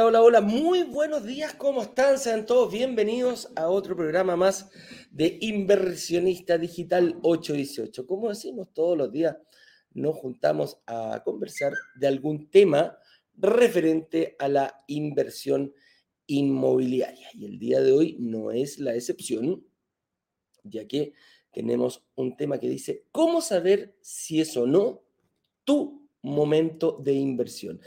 Hola, hola, hola, muy buenos días, ¿cómo están? Sean todos bienvenidos a otro programa más de Inversionista Digital 818. Como decimos todos los días, nos juntamos a conversar de algún tema referente a la inversión inmobiliaria. Y el día de hoy no es la excepción, ya que tenemos un tema que dice, ¿cómo saber si es o no tu momento de inversión?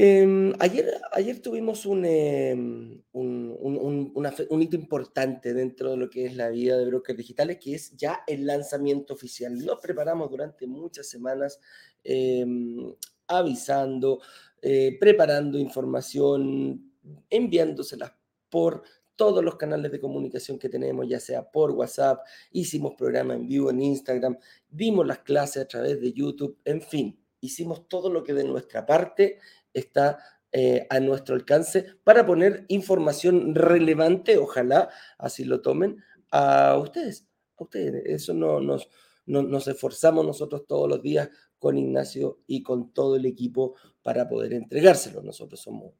Em, ayer, ayer tuvimos em, un, un, hito importante dentro de lo que es la vida de brokers digitales, que es ya el lanzamiento oficial. Nos preparamos durante muchas semanas em, avisando, eh, preparando información, enviándoselas por todos los canales de comunicación que tenemos, ya sea por WhatsApp, hicimos programa en vivo en Instagram, dimos las clases a través de YouTube, en fin, hicimos todo lo que de nuestra parte está eh, a nuestro alcance para poner información relevante, ojalá así lo tomen, a ustedes. A ustedes. Eso no, nos, nos esforzamos nosotros todos los días con Ignacio y con todo el equipo para poder entregárselo. Nosotros somos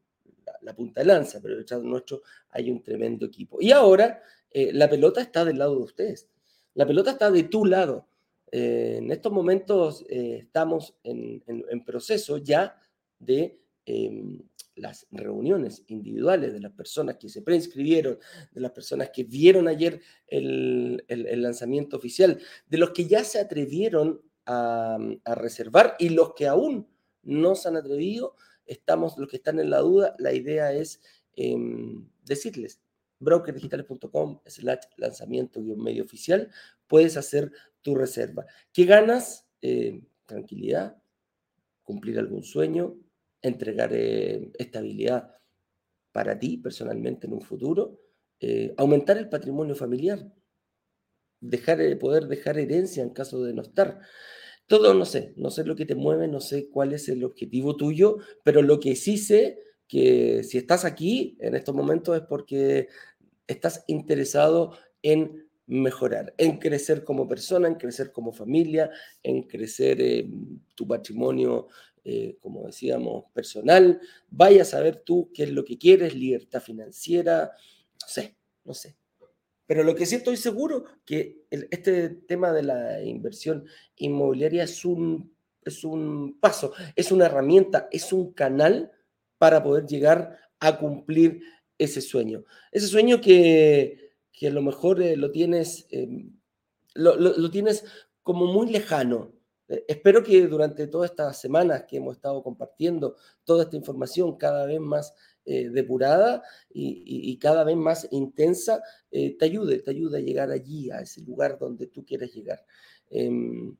la, punta de lanza, pero detrás de nuestro hay un tremendo equipo. Y ahora eh, la pelota está del lado de ustedes. La pelota está de tu lado. Eh, en estos momentos estamos en, en proceso ya de em, las reuniones individuales de las personas que se preinscribieron, de las personas que vieron ayer el, lanzamiento oficial, de los que ya se atrevieron a, reservar y los que aún no se han atrevido, estamos, los que están en la duda, la idea es em, decirles, brokerdigitales.com slash lanzamiento medio oficial, puedes hacer tu reserva. ¿Qué ganas? Eh, tranquilidad, cumplir algún sueño, entregar eh, estabilidad para ti personalmente en un futuro, eh, aumentar el patrimonio familiar, dejar, eh, poder dejar herencia en caso de no estar. Todo no sé, no sé lo que te mueve, no sé cuál es el objetivo tuyo, pero lo que sí sé que si estás aquí en estos momentos es porque estás interesado en mejorar, en crecer como persona, en crecer como familia, en crecer eh, tu patrimonio, eh, como decíamos, personal. Vaya a saber tú qué es lo que quieres, libertad financiera, no sé, no sé. Pero lo que sí estoy seguro que este tema de la inversión inmobiliaria es un, es un paso, es una herramienta, es un canal para poder llegar a cumplir ese sueño. Ese sueño que, que a lo mejor eh, lo tienes, em, lo, tienes como muy lejano. Eh, espero que durante todas estas semanas que hemos estado compartiendo toda esta información cada vez más eh, depurada y, cada vez más intensa, te ayude, te ayude a llegar allí, a ese lugar donde tú quieres llegar. Em,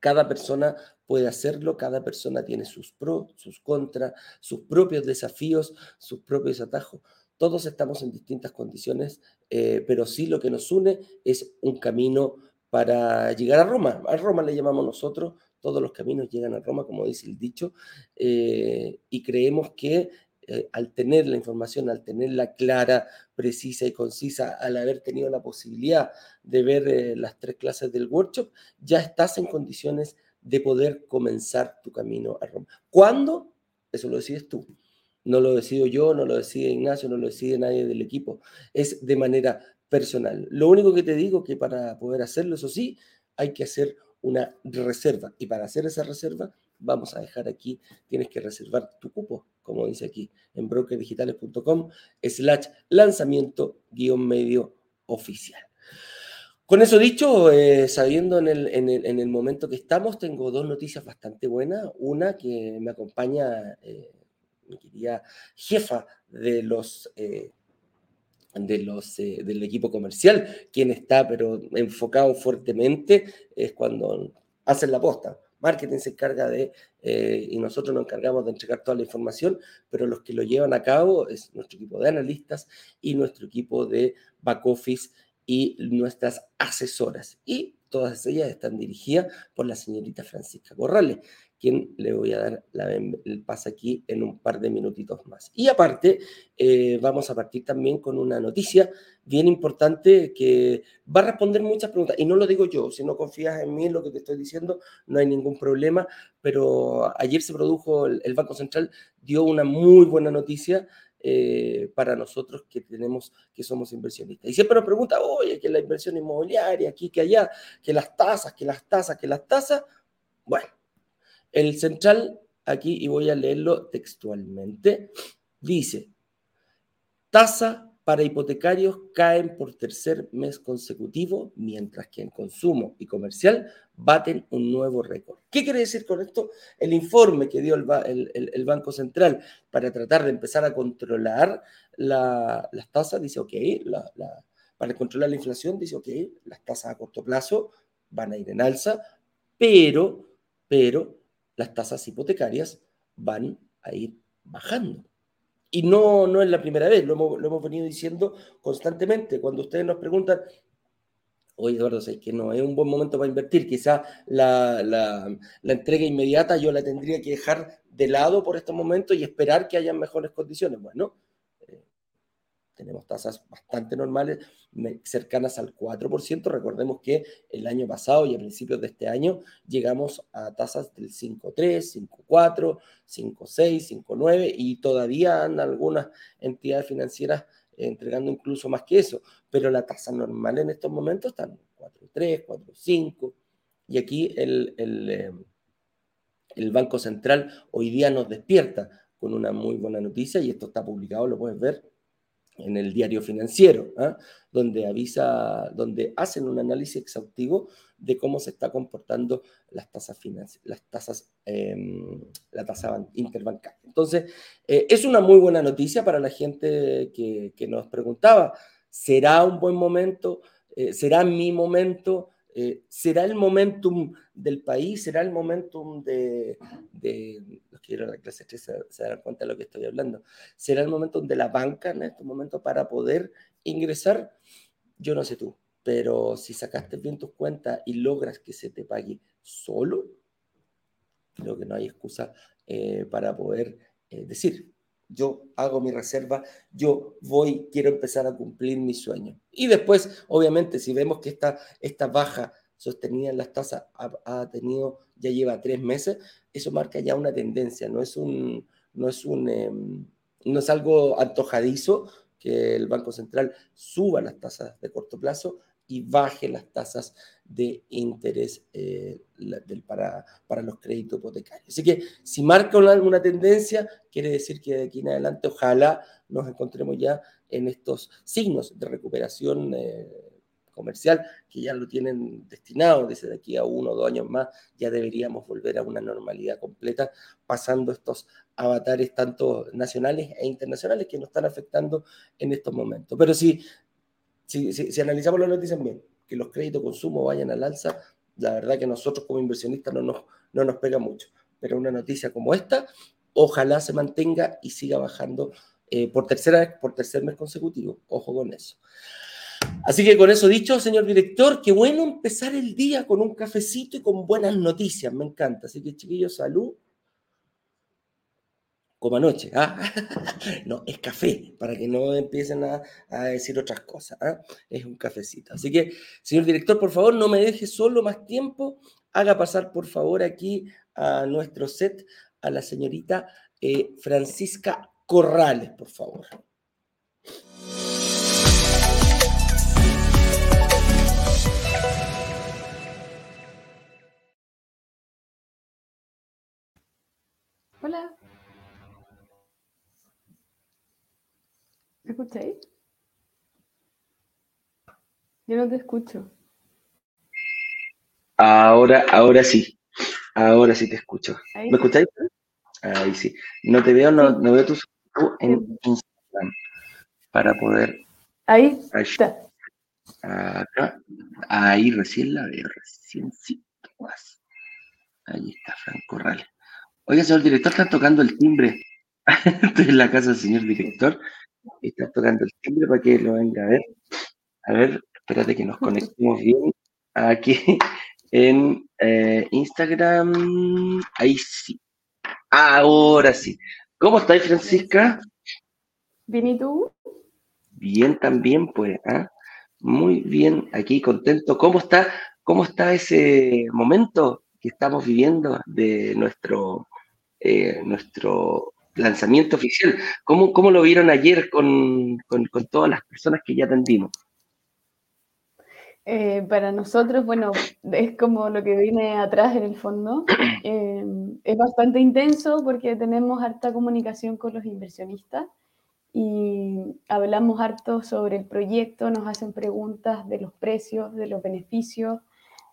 cada persona puede hacerlo, cada persona tiene sus pros, sus contras, sus propios desafíos, sus propios atajos. Todos estamos en distintas condiciones, eh, pero sí lo que nos une es un camino para llegar a Roma. A Roma le llamamos nosotros, todos los caminos llegan a Roma, como dice el dicho, eh, y creemos que eh, al tener la información, al tenerla clara, precisa y concisa, al haber tenido la posibilidad de ver las tres clases del workshop, ya estás en condiciones de poder comenzar tu camino a Roma. ¿Cuándo? Eso lo decides tú. No lo decido yo, no lo decide Ignacio, no lo decide nadie del equipo. Es de manera personal. Lo único que te digo es que para poder hacerlo, eso sí, hay que hacer una reserva. Y para hacer esa reserva, vamos a dejar aquí, tienes que reservar tu cupo, como dice aquí, en brokerdigitales.com slash lanzamiento guion medio oficial. Con eso dicho, eh, sabiendo en el, en, el, momento que estamos, tengo dos noticias bastante buenas. Una que me acompaña eh, mi querida jefa de los, eh, de los, eh, del equipo comercial, quien está pero enfocado fuertemente, es cuando hacen la posta. Marketing se encarga de, eh, y nosotros nos encargamos de entregar toda la información, pero los que lo llevan a cabo es nuestro equipo de analistas y nuestro equipo de back office y nuestras asesoras. Y todas ellas están dirigidas por la señorita Francisca Corrales, quien le voy a dar el pase aquí en un par de minutitos más. Y aparte, eh, vamos a partir también con una noticia bien importante que va a responder muchas preguntas. Y no lo digo yo, si no confías en mí, en lo que te estoy diciendo, no hay ningún problema. Pero ayer se produjo, el, Banco Central dio una muy buena noticia eh, para nosotros que tenemos, que somos inversionistas. Y siempre nos pregunta, oye, que la inversión inmobiliaria, aquí, que allá, que las tasas, que las tasas, que las tasas. Bueno, el central, aquí, y voy a leerlo textualmente, dice, tasa para hipotecarios caen por tercer mes consecutivo, mientras que en consumo y comercial baten un nuevo récord. ¿Qué quiere decir con esto? El informe que dio el, Banco Central para tratar de empezar a controlar las tasas dice, ok, para controlar la inflación dice, ok, las tasas a corto plazo van a ir en alza, pero, las tasas hipotecarias van a ir bajando. Y no, no es la primera vez, lo hemos, venido diciendo constantemente. Cuando ustedes nos preguntan, oye Eduardo, sé que no es un buen momento para invertir, quizá la, la, entrega inmediata yo la tendría que dejar de lado por este momento y esperar que haya mejores condiciones. Bueno, tenemos tasas bastante normales, cercanas al 4%. Recordemos que el año pasado y a principios de este año llegamos a tasas del 5,3, 5,4, 5,6, 5,9 y todavía andan algunas entidades financieras entregando incluso más que eso. Pero la tasa normal en estos momentos está en 4,3, 4,5. Y aquí el, el, eh, el Banco Central hoy día nos despierta con una muy buena noticia y esto está publicado, lo puedes ver en el diario financiero, ¿ah? donde avisa, donde hacen un análisis exhaustivo de cómo se está comportando las tasas las tasas, em, la tasa interbancaria. Entonces, eh, es una muy buena noticia para la gente que, que nos preguntaba, ¿será un buen momento? Eh, ¿Será mi momento? Eh, ¿Será el momentum del país? ¿Será el momentum de, los que la clase 3 se, darán cuenta de lo que estoy hablando? ¿Será el momentum de la banca en este momento para poder ingresar? Yo no sé tú, pero si sacaste bien tus cuentas y logras que se te pague solo, creo que no hay excusa eh, para poder eh, decir, yo hago mi reserva, yo voy, quiero empezar a cumplir mi sueño. Y después, obviamente, si vemos que esta, esta baja sostenida en las tasas ha, tenido, ya lleva tres meses, eso marca ya una tendencia, no es un, no es un, em, no es algo antojadizo que el Banco Central suba las tasas de corto plazo, y baje las tasas de interés eh, para, para, los créditos hipotecarios. Así que si marca una, tendencia, quiere decir que de aquí en adelante ojalá nos encontremos ya en estos signos de recuperación eh, comercial que ya lo tienen destinado desde aquí a uno o dos años más, ya deberíamos volver a una normalidad completa, pasando estos avatares tanto nacionales e internacionales que nos están afectando en estos momentos. Pero si si, analizamos las noticias bien, que los créditos consumo vayan al alza, la verdad que nosotros como inversionistas no nos, no nos pega mucho. Pero una noticia como esta, ojalá se mantenga y siga bajando eh, por tercera vez, por tercer mes consecutivo. Ojo con eso. Así que con eso dicho, señor director, qué bueno empezar el día con un cafecito y con buenas noticias, me encanta. Así que chiquillos, salud como anoche. ¿ah? no, es café, para que no empiecen a, decir otras cosas. ¿ah? Es un cafecito. Así que, señor director, por favor, no me deje solo más tiempo. Haga pasar, por favor, aquí a nuestro set a la señorita eh, Francisca Corrales, por favor. Hola. ¿Me escucháis? Yo no te escucho. Ahora, ahora sí. Ahora sí te escucho. ¿Me escucháis? Ahí sí. No te veo, no, no veo tu en Instagram para poder. Ahí, está. Acá. Ahí recién la veo, recién sí. Ahí está, Franco Corrales. Oiga, señor director, están tocando el timbre. Estoy en la casa del señor director está tocando el timbre para que lo venga a ver. A ver, espérate que nos conectemos bien. aquí en eh, Instagram. Ahí sí. Ahora sí. ¿Cómo estáis, Francisca? Bien, ¿y tú? Bien, también, pues. ¿ah? Muy bien, aquí contento. ¿Cómo está, cómo está ese momento que estamos viviendo de nuestro, eh, nuestro lanzamiento oficial? ¿Cómo, ¿Cómo, lo vieron ayer con, con, con todas las personas que ya atendimos? Eh, para nosotros, bueno, es como lo que viene atrás en el fondo. Eh, es bastante intenso porque tenemos harta comunicación con los inversionistas y hablamos harto sobre el proyecto, nos hacen preguntas de los precios, de los beneficios.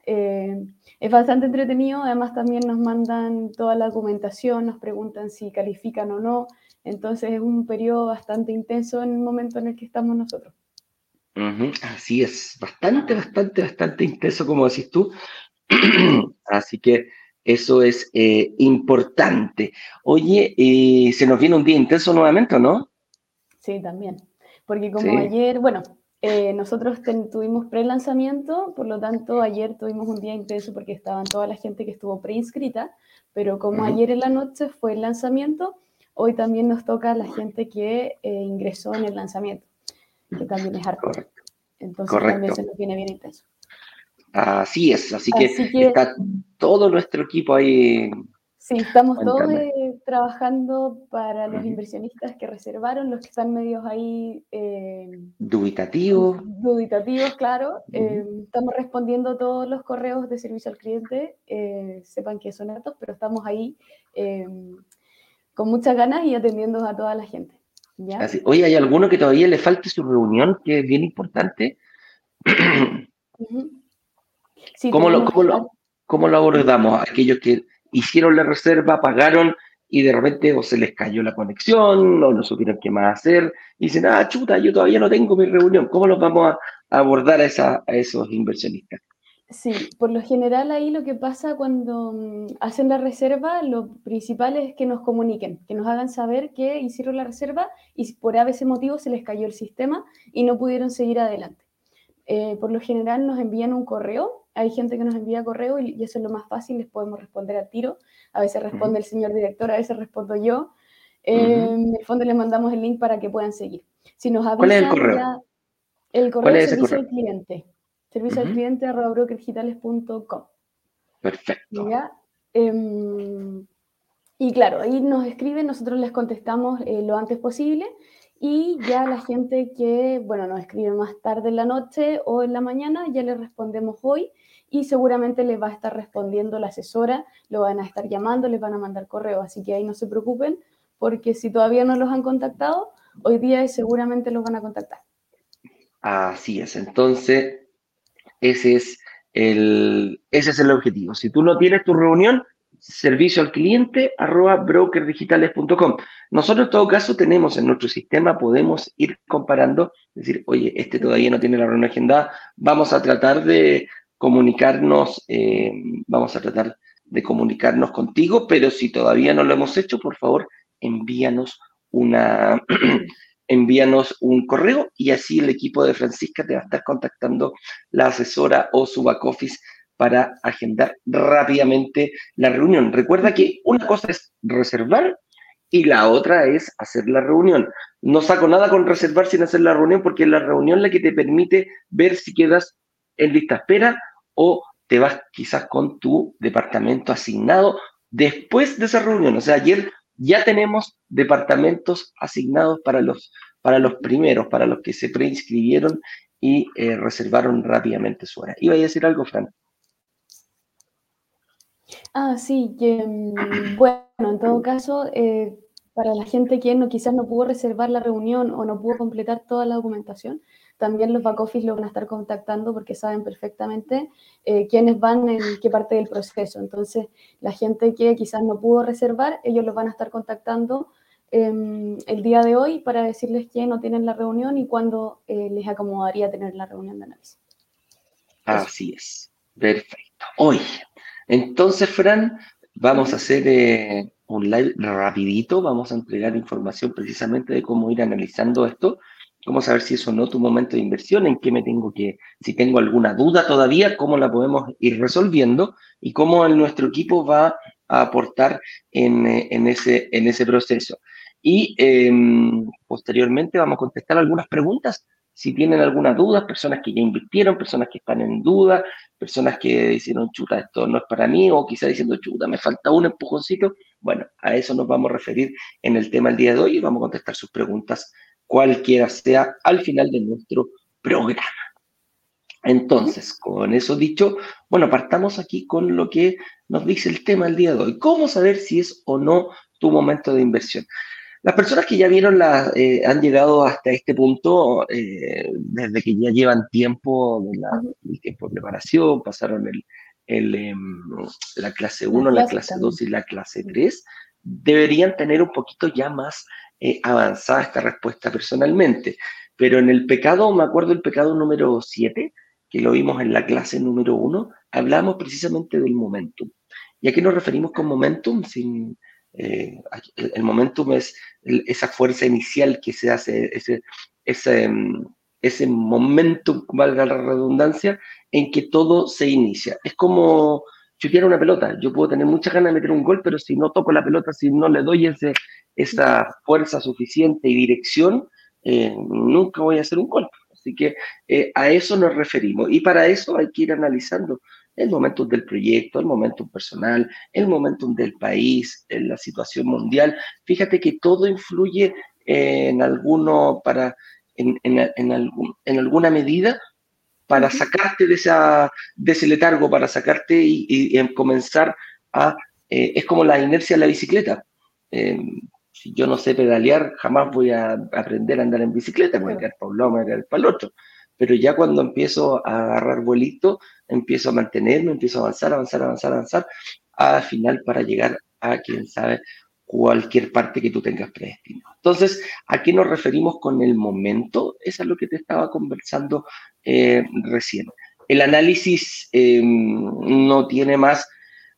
Eh, es bastante entretenido, además también nos mandan toda la documentación, nos preguntan si califican o no. Entonces es un periodo bastante intenso en el momento en el que estamos nosotros. Así es, bastante, bastante, bastante intenso, como decís tú. Así que eso es eh, importante. Oye, eh, se nos viene un día intenso nuevamente, ¿o no? Sí, también. Porque como ayer, bueno, eh, nosotros tuvimos pre-lanzamiento, por lo tanto ayer tuvimos un día intenso porque estaban toda la gente que estuvo preinscrita, pero como ayer en la noche fue el lanzamiento, hoy también nos toca la gente que ingresó en el lanzamiento que también es hardcore. Entonces también se nos viene bien intenso. Así es, así, que, está todo nuestro equipo ahí. Sí, estamos todos eh, trabajando para los inversionistas que reservaron, los que están medios ahí. Eh, dubitativos. Dubitativos, claro. Eh, estamos respondiendo todos los correos de servicio al cliente. sepan que son altos, pero estamos ahí con muchas ganas y atendiendo a toda la gente. Oye, ¿hay alguno que todavía le falte su reunión, que es bien importante? ¿Cómo, lo, cómo, lo, abordamos? Aquellos que hicieron la reserva, pagaron y de repente o se les cayó la conexión o no supieron qué más hacer y dicen, ah, chuta, yo todavía no tengo mi reunión. ¿Cómo los vamos a, abordar a esos inversionistas? Sí, por lo general ahí lo que pasa cuando mm, hacen la reserva, lo principal es que nos comuniquen, que nos hagan saber que hicieron la reserva y por ese motivo se les cayó el sistema y no pudieron seguir adelante. Eh, por lo general nos envían un correo, hay gente que nos envía correo y, eso es lo más fácil, les podemos responder al tiro. A veces responde el señor director, a veces respondo yo. En el fondo les mandamos el link para que puedan seguir. Si nos ¿Cuál es el correo? el correo es servicio al cliente servicio al cliente arroba brokerdigitales.com. Perfecto. Em, y claro, ahí nos escriben, nosotros les contestamos eh, lo antes posible y ya la gente que, bueno, nos escribe más tarde en la noche o en la mañana, ya le respondemos hoy y seguramente les va a estar respondiendo la asesora, lo van a estar llamando, les van a mandar correo, así que ahí no se preocupen porque si todavía no los han contactado, hoy día seguramente los van a contactar. Así es, entonces ese es el, ese es el objetivo. Si tú no tienes tu reunión, servicio al cliente arroba brokerdigitales.com. Nosotros en todo caso tenemos en nuestro sistema, podemos ir comparando, decir, oye, este todavía no tiene la reunión agendada, vamos a tratar de comunicarnos, eh, vamos a tratar de comunicarnos contigo, pero si todavía no lo hemos hecho, por favor, envíanos una, envíanos un correo y así el equipo de Francisca te va a estar contactando la asesora o su back office para agendar rápidamente la reunión. Recuerda que una cosa es reservar y la otra es hacer la reunión. No saco nada con reservar sin hacer la reunión porque es la reunión la que te permite ver si quedas en lista espera o te vas quizás con tu departamento asignado después de esa reunión. O sea, ayer ya tenemos departamentos asignados para los, para los primeros, para los que se preinscribieron y eh, reservaron rápidamente su hora. ¿Iba a decir algo, Fran? Ah, sí, mm, bueno, en todo caso, eh, para la gente que no, quizás no pudo reservar la reunión o no pudo completar toda la documentación, también los back office lo van a estar contactando porque saben perfectamente eh, quiénes van en qué parte del proceso. Entonces, la gente que quizás no pudo reservar, ellos los van a estar contactando em, el día de hoy para decirles que no tienen la reunión y cuándo eh, les acomodaría tener la reunión de análisis. Así es, perfecto. Hoy, entonces, Fran, vamos a hacer eh, un live rapidito, vamos a entregar información precisamente de cómo ir analizando esto cómo saber si es o no tu momento de inversión, en qué me tengo que, si tengo alguna duda todavía, cómo la podemos ir resolviendo y cómo nuestro equipo va a aportar en, en ese, en ese proceso. Y em, posteriormente vamos a contestar algunas preguntas si tienen alguna duda, personas que ya invirtieron, personas que están en duda, personas que dijeron, chuta, esto no es para mí, o quizá diciendo, chuta, me falta un empujoncito. Bueno, a eso nos vamos a referir en el tema del día de hoy y vamos a contestar sus preguntas, cualquiera sea, al final de nuestro programa. Entonces, con eso dicho, bueno, partamos aquí con lo que nos dice el tema del día de hoy. ¿Cómo saber si es o no tu momento de inversión? Las personas que ya vieron, la, eh, han llegado hasta este punto eh, desde que ya llevan tiempo, de la, el tiempo de preparación, pasaron el, el, em, la clase 1, la, clase 2 y la clase 3, deberían tener un poquito ya más eh, avanzada esta respuesta personalmente. Pero en el pecado, me acuerdo el pecado número 7, que lo vimos en la clase número 1, hablamos precisamente del momentum. ¿Y a qué nos referimos con momentum? Sin, eh, el momentum es esa fuerza inicial que se hace, ese, ese, mm, ese momentum, valga la redundancia, en que todo se inicia. Es como chutear una pelota. Yo puedo tener muchas ganas de meter un gol, pero si no toco la pelota, si no le doy ese, esa fuerza suficiente y dirección, eh, nunca voy a hacer un gol. Así que eh, a eso nos referimos. Y para eso hay que ir analizando el momentum del proyecto, el momentum personal, el momentum del país, en la situación mundial. Fíjate que todo influye en alguno para, en, en, algún, en alguna medida para sacarte de, esa, de ese letargo, para sacarte y, comenzar a... Eh, es como la inercia de la bicicleta. Em, si yo no sé pedalear, jamás voy a aprender a andar en bicicleta, voy a quedar para un lado, voy a quedar para el otro. Pero ya cuando empiezo a agarrar vuelito, empiezo a mantenerme, empiezo a avanzar, avanzar, avanzar, avanzar, al final para llegar a, quién sabe, cualquier parte que tú tengas predestinado. Entonces, ¿a qué nos referimos con el momento? Eso es lo que te estaba conversando eh, recién. El análisis eh, no tiene más,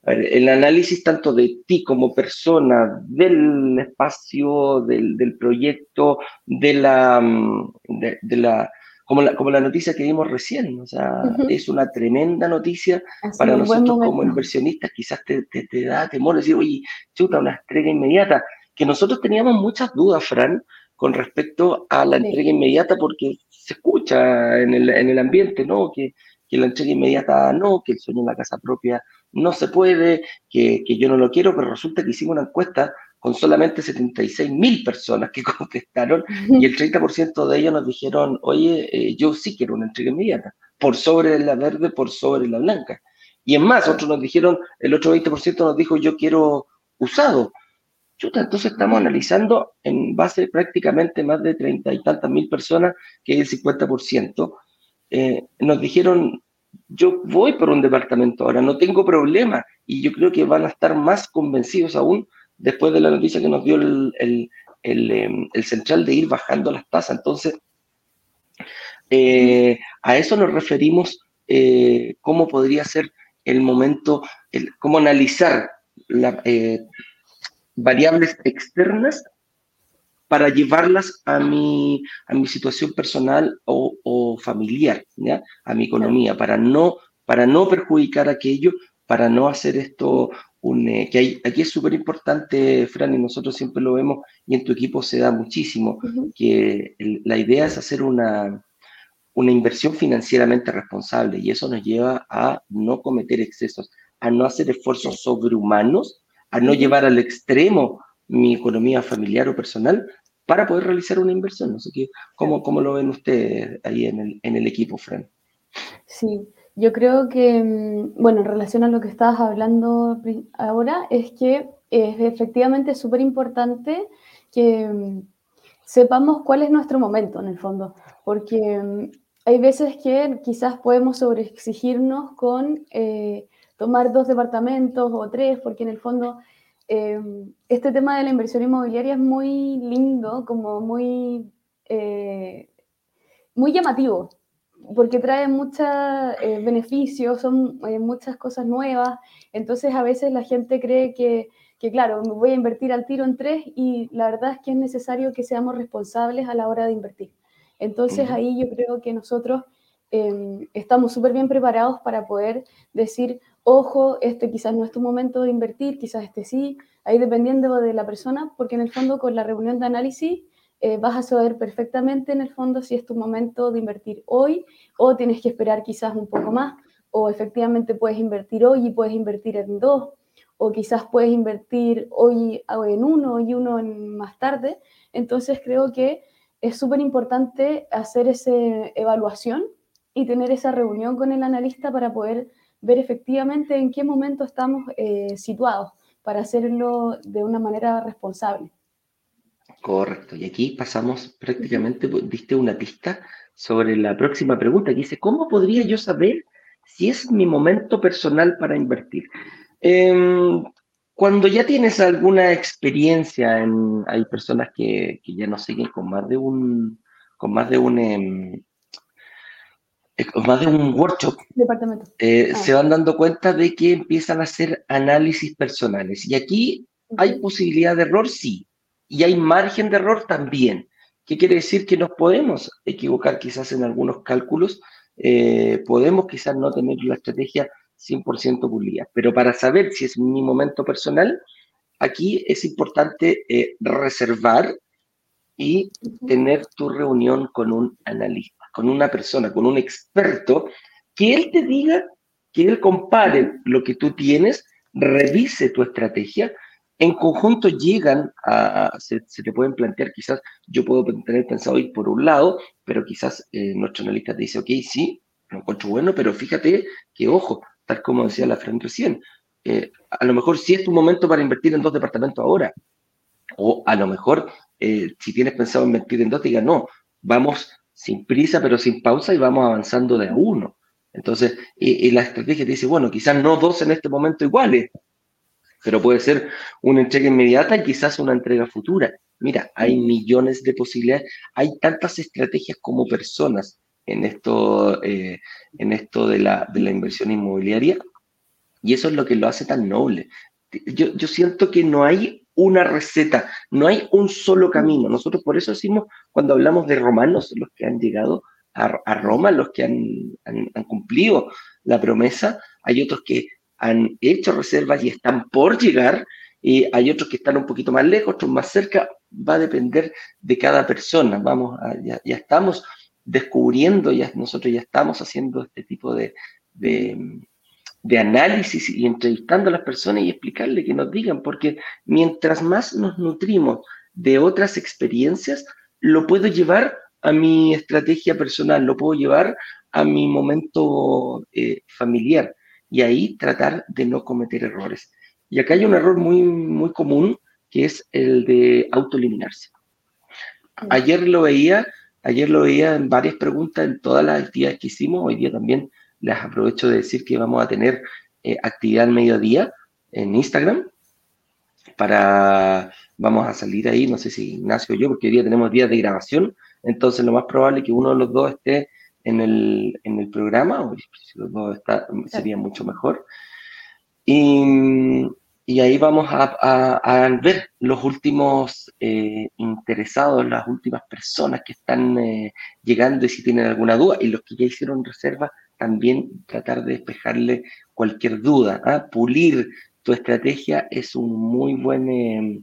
el análisis tanto de ti como persona, del espacio, del, proyecto, de la, mm, de la como la, como la noticia que vimos recién, o sea, es una tremenda noticia para nosotros como inversionistas, quizás te, te, da temor decir, oye, chuta, una entrega inmediata, que nosotros teníamos muchas dudas, Fran, con respecto a la entrega inmediata, porque se escucha en el, en el ambiente, ¿no? Que, que, la entrega inmediata no, que el sueño en la casa propia no se puede, que, que yo no lo quiero, pero resulta que hicimos una encuesta con solamente 76 mil personas que contestaron y el 30% de ellos nos dijeron, oye, eh, yo sí quiero una entrega inmediata, por sobre la verde, por sobre la blanca. Y en más, otros nos dijeron, el otro 20% nos dijo, yo quiero usado. Chuta, entonces estamos analizando en base prácticamente más de 30 y tantas mil personas, que es el 50%. Eh, nos dijeron, yo voy por un departamento ahora, no tengo problema. Y yo creo que van a estar más convencidos aún después de la noticia que nos dio el, em, central de ir bajando las tasas. Entonces, eh, a eso nos referimos, eh, cómo podría ser el momento, cómo analizar eh, variables externas para llevarlas a mi, a mi situación personal o, familiar, ¿ya? a mi economía, para no, para no perjudicar aquello, para no hacer esto eh, que aquí es súper importante, Fran, y nosotros siempre lo vemos, y en tu equipo se da muchísimo, que la idea es hacer una, una inversión financieramente responsable, y eso nos lleva a no cometer excesos, a no hacer esfuerzos sobrehumanos, a no llevar al extremo mi economía familiar o personal para poder realizar una inversión. No sé qué, ¿cómo, cómo lo ven ustedes ahí en el, en el equipo, Fran? Sí, yo creo que, mm, bueno, en relación a lo que estabas hablando ahora, es que es efectivamente súper importante que mm, sepamos cuál es nuestro momento en el fondo, porque mm, hay veces que quizás podemos sobreexigirnos con eh, tomar dos departamentos o tres, porque en el fondo em, este tema de la inversión inmobiliaria es muy lindo, como muy, eh, muy llamativo, porque trae muchos eh, beneficios, son eh, muchas cosas nuevas, entonces a veces la gente cree que, que, claro, me voy a invertir al tiro en tres y la verdad es que es necesario que seamos responsables a la hora de invertir. Entonces ahí yo creo que nosotros em, estamos súper bien preparados para poder decir, ojo, este quizás no es tu momento de invertir, quizás este sí, ahí dependiendo de la persona, porque en el fondo con la reunión de análisis eh, vas a saber perfectamente en el fondo si es tu momento de invertir hoy o tienes que esperar quizás un poco más, o efectivamente puedes invertir hoy y puedes invertir en dos, o quizás puedes invertir hoy en uno y uno en más tarde. Entonces creo que es súper importante hacer esa evaluación y tener esa reunión con el analista para poder ver efectivamente en qué momento estamos eh, situados para hacerlo de una manera responsable. Correcto. Y aquí pasamos prácticamente, pues, diste una pista sobre la próxima pregunta que dice, ¿cómo podría yo saber si es mi momento personal para invertir? Em, cuando ya tienes alguna experiencia, en, hay personas que, ya no siguen con más de un, con más de un, em, más de un workshop, eh, ah. se van dando cuenta de que empiezan a hacer análisis personales. Y aquí hay posibilidad de error, sí, y hay margen de error también. ¿Qué quiere decir? Que nos podemos equivocar quizás en algunos cálculos, eh, podemos quizás no tener la estrategia 100% pulida, pero para saber si es mi momento personal, aquí es importante eh, reservar y tener tu reunión con un analista, con una persona, con un experto, que él te diga, que él compare lo que tú tienes, revise tu estrategia. En conjunto llegan a, se, te pueden plantear, quizás yo puedo tener pensado ir por un lado, pero quizás eh, nuestro analista te dice, ok, sí, lo encuentro bueno, pero fíjate que, ojo, tal como decía la Fran recién, eh, a lo mejor sí es tu momento para invertir en dos departamentos ahora, o a lo mejor eh, si tienes pensado invertir en dos, diga, no, vamos sin prisa, pero sin pausa y vamos avanzando de a uno. Entonces, y la estrategia te dice, bueno, quizás no dos en este momento iguales, pero puede ser una entrega inmediata y quizás una entrega futura. Mira, hay millones de posibilidades, hay tantas estrategias como personas en esto, eh, en esto de, la, de la inversión inmobiliaria y eso es lo que lo hace tan noble. Yo, yo siento que no hay una receta, no hay un solo camino. Nosotros por eso decimos, cuando hablamos de romanos, los que han llegado a, a Roma, los que han, han, han, cumplido la promesa, hay otros que han hecho reservas y están por llegar, y hay otros que están un poquito más lejos, otros más cerca, va a depender de cada persona. Vamos, ya, estamos descubriendo, ya, nosotros ya estamos haciendo este tipo de, de, de análisis y entrevistando a las personas y explicarle que nos digan, porque mientras más nos nutrimos de otras experiencias, lo puedo llevar a mi estrategia personal, lo puedo llevar a mi momento eh, familiar y ahí tratar de no cometer errores. Y acá hay un error muy, muy común que es el de autoeliminarse. Ayer lo veía, ayer lo veía en varias preguntas en todas las actividades que hicimos. Hoy día también les aprovecho de decir que vamos a tener eh, actividad al mediodía en Instagram para, vamos a salir ahí, no sé si Ignacio o yo, porque hoy día tenemos días de grabación, entonces lo más probable es que uno de los dos esté en el, en el programa, sería mucho mejor. Y, y ahí vamos a, a, ver los últimos eh, interesados, las últimas personas que están eh, llegando y si tienen alguna duda, y los que ya hicieron reserva, también tratar de despejarle cualquier duda. ¿ah? Pulir tu estrategia es un muy buen, eh,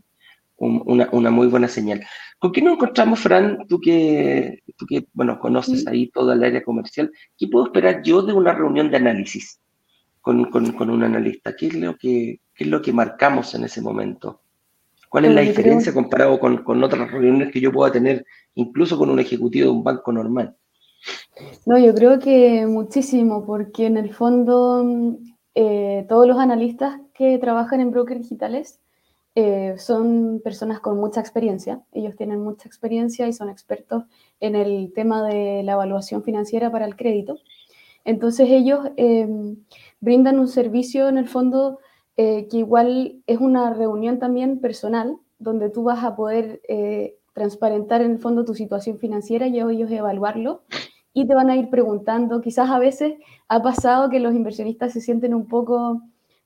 una, una muy buena señal. ¿Con qué nos encontramos, Fran? Tú que, tú que bueno, conoces ahí toda el área comercial, ¿qué puedo esperar yo de una reunión de análisis con, con, con un analista? ¿Qué es, lo que, qué es lo que marcamos en ese momento? ¿Cuál es la diferencia comparado con, con, otras reuniones que yo pueda tener, incluso con un ejecutivo de un banco normal? No, yo creo que muchísimo, porque en el fondo eh, todos los analistas que trabajan en brokers digitales eh, son personas con mucha experiencia. Ellos tienen mucha experiencia y son expertos en el tema de la evaluación financiera para el crédito. Entonces ellos em, brindan un servicio en el fondo eh, que igual es una reunión también personal, donde tú vas a poder eh, transparentar en el fondo tu situación financiera y ellos evaluarlo y te van a ir preguntando. Quizás a veces ha pasado que los inversionistas se sienten un poco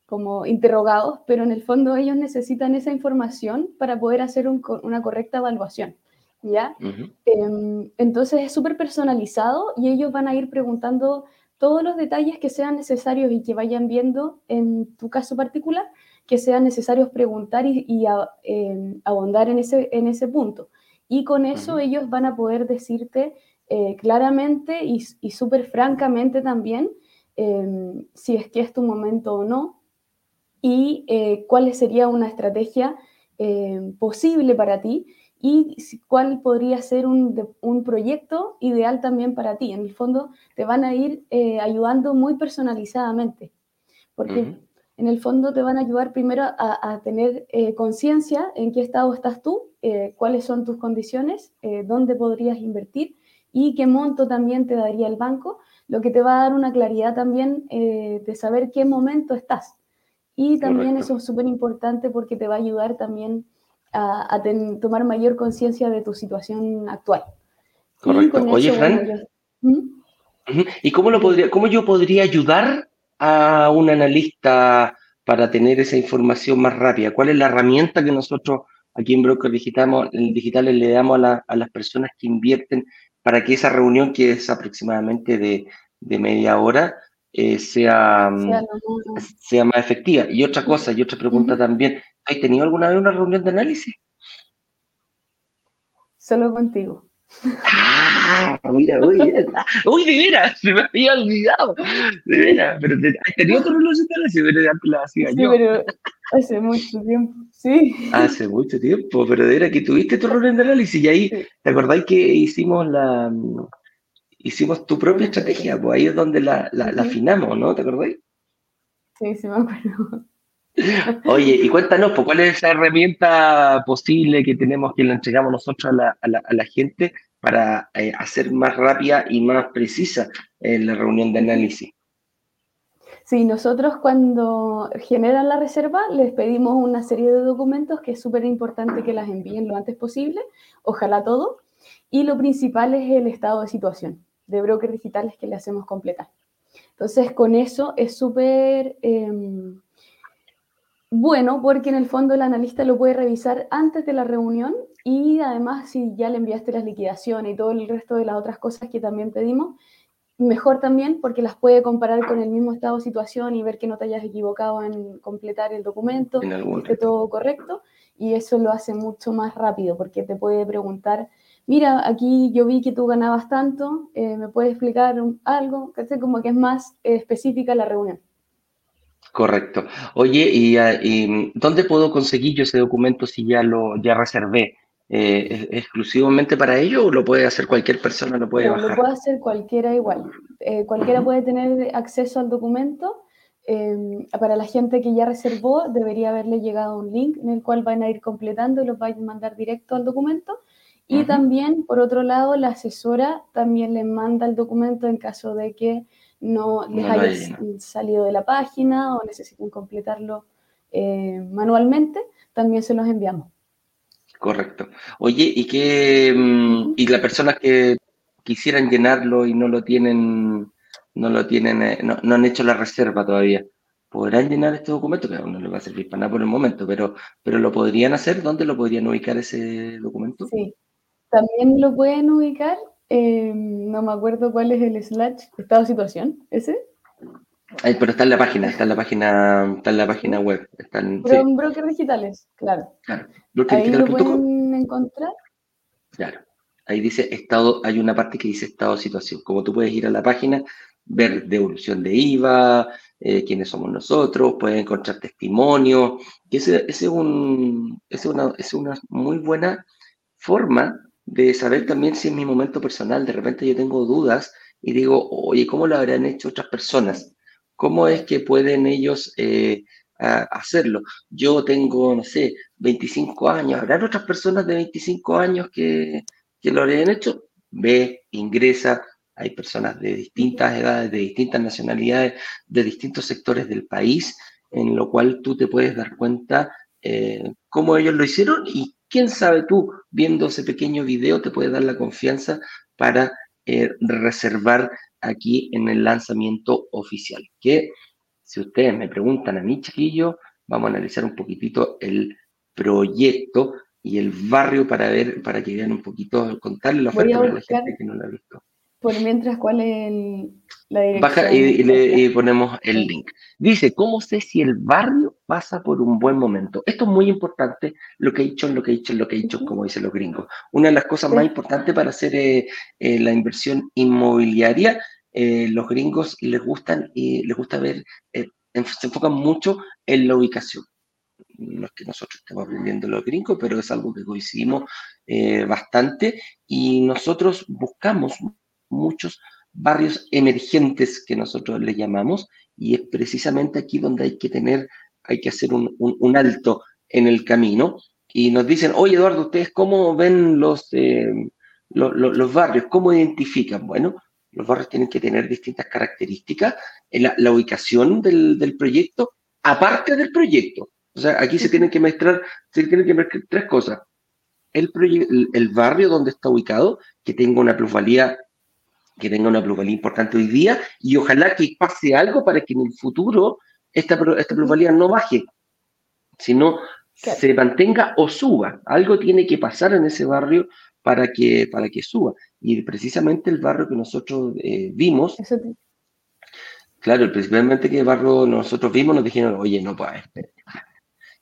como interrogados, pero en el fondo ellos necesitan esa información para poder hacer una correcta evaluación. ¿ya? Em, entonces es súper personalizado y ellos van a ir preguntando todos los detalles que sean necesarios y que vayan viendo en tu caso particular, que sean necesarios preguntar y, em, abondar en ese, en ese punto. Y con eso ellos van a poder decirte eh, claramente y, y súper francamente también em, si es que es tu momento o no y eh, cuál sería una estrategia posible para ti y cuál podría ser un, un, proyecto ideal también para ti. En el fondo te van a ir eh, ayudando muy personalizadamente, porque en el fondo te van a ayudar primero a, tener eh, conciencia en qué estado estás tú, eh, cuáles son tus condiciones, dónde podrías invertir y qué monto también te daría el banco, lo que te va a dar una claridad también de saber qué momento estás. Y también eso es súper importante porque te va a ayudar también a, tomar mayor conciencia de tu situación actual. Correcto. Oye, Fran, ¿Mm? ¿y cómo, lo podría, cómo yo podría ayudar a un analista para tener esa información más rápida? ¿Cuál es la herramienta que nosotros aquí en Broker Digital, Digitales le damos a, las personas que invierten para que esa reunión, que es aproximadamente de, media hora, eh, sea, sea, más efectiva? Y otra cosa, y otra pregunta también, ¿Has tenido alguna vez una reunión de análisis? Solo contigo. Ah, mira, uy, uy, de veras, se me había olvidado. De veras, pero has tenido otra reunión de análisis, pero ya la hacía sí, pero hace mucho tiempo, sí. Hace mucho tiempo, pero de veras que tuviste tu reunión de análisis y ahí, ¿te acordáis que hicimos la hicimos tu propia estrategia? Pues ahí es donde la, la, la afinamos, ¿no? ¿Te acordáis? Sí, sí me acuerdo. Oye, y cuéntanos, pues, ¿cuál es esa herramienta posible que tenemos que le entregamos nosotros a la, gente para eh, hacer más rápida y más precisa en la reunión de análisis? Sí, nosotros cuando generan la reserva les pedimos una serie de documentos que es súper importante que las envíen lo antes posible, ojalá todo, y lo principal es el estado de situación de brokers digitales que le hacemos completar. Entonces, con eso es súper... Em, bueno, porque en el fondo el analista lo puede revisar antes de la reunión y además si ya le enviaste las liquidaciones y todo el resto de las otras cosas que también pedimos, mejor también porque las puede comparar con el mismo estado de situación y ver que no te hayas equivocado en completar el documento, que esté todo correcto y eso lo hace mucho más rápido porque te puede preguntar, mira, aquí yo vi que tú ganabas tanto, eh, ¿me puedes explicar algo? Como que es más específica la reunión. Correcto. Oye, ah, ¿y, dónde puedo conseguir yo ese documento si ya lo ya reservé? Eh, ¿Exclusivamente para ello o lo puede hacer cualquier persona? Lo puede bajar? Lo puede hacer cualquiera igual. Eh, cualquiera puede tener acceso al documento. Em, para la gente que ya reservó, debería haberle llegado un link en el cual van a ir completando y los va a mandar directo al documento. Y también, por otro lado, la asesora también le manda el documento en caso de que no les haya salido de la página o necesiten completarlo eh, manualmente, también se los enviamos. Correcto. Oye, ¿y qué mm, y las personas que quisieran llenarlo y no lo tienen, no lo tienen, eh, no, han hecho la reserva todavía? ¿Podrán llenar este documento? Que aún no les va a servir para nada por el momento, pero, pero lo podrían hacer. ¿Dónde lo podrían ubicar ese documento? Sí, también lo pueden ubicar Em, no me acuerdo cuál es el slash, estado situación, ¿ese? pero está en la página, está en la página, está en la página web. Están, pero en brokers digitales, claro. Claro. Ahí lo pueden encontrar. Claro. Ahí dice estado, hay una parte que dice estado situación. Como tú puedes ir a la página, ver devolución de IVA, eh, quiénes somos nosotros, puedes encontrar testimonio. Y ese, ese, es un, ese una, es una muy buena forma de saber también si en mi momento personal de repente yo tengo dudas y digo, oye, ¿cómo lo habrán hecho otras personas? ¿Cómo es que pueden ellos eh, hacerlo? Yo tengo, no sé, 25 años, ¿habrán otras personas de 25 años que, que lo hayan hecho? Ve, ingresa, hay personas de distintas edades, de distintas nacionalidades, de distintos sectores del país, en lo cual tú te puedes dar cuenta eh, cómo ellos lo hicieron y quién sabe tú, viendo ese pequeño video, te puede dar la confianza para eh, reservar aquí en el lanzamiento oficial. Que si ustedes me preguntan a mí, chiquillo, vamos a analizar un poquitito el proyecto y el barrio para ver, para que vean un poquito, contarle la oferta a la gente que no la ha visto. Por mientras, ¿cuál es la? Baja y, le, ponemos el link. Dice, ¿cómo sé si el barrio pasa por un buen momento? Esto es muy importante, lo que he dicho, lo que he dicho, lo que he dicho, como dicen los gringos. Una de las cosas más importantes para hacer eh, eh, la inversión inmobiliaria, eh, los gringos les gustan y les gusta ver, se enfocan mucho en la ubicación no es que nosotros estemos aprendiendo los gringos, pero es algo que coincidimos bastante y nosotros buscamos muchos barrios emergentes que nosotros le llamamos, y es precisamente aquí donde hay que tener, hay que hacer un, alto en el camino. Y nos dicen, oye Eduardo, ¿ustedes cómo ven los, eh, los barrios? ¿Cómo identifican? Bueno, los barrios tienen que tener distintas características, la, ubicación del, proyecto, aparte del proyecto. O sea, aquí se tienen que mezclar, se tienen que mezclar tres cosas. El, el barrio donde está ubicado, que tenga una plusvalía que tenga una plusvalía importante hoy día y ojalá que pase algo para que en el futuro esta, esta plusvalía no baje, sino se mantenga o suba. Algo tiene que pasar en ese barrio para que, para que suba. Y precisamente el barrio que nosotros eh, vimos, claro, principalmente que el barrio nosotros vimos, nos dijeron, oye, no puede.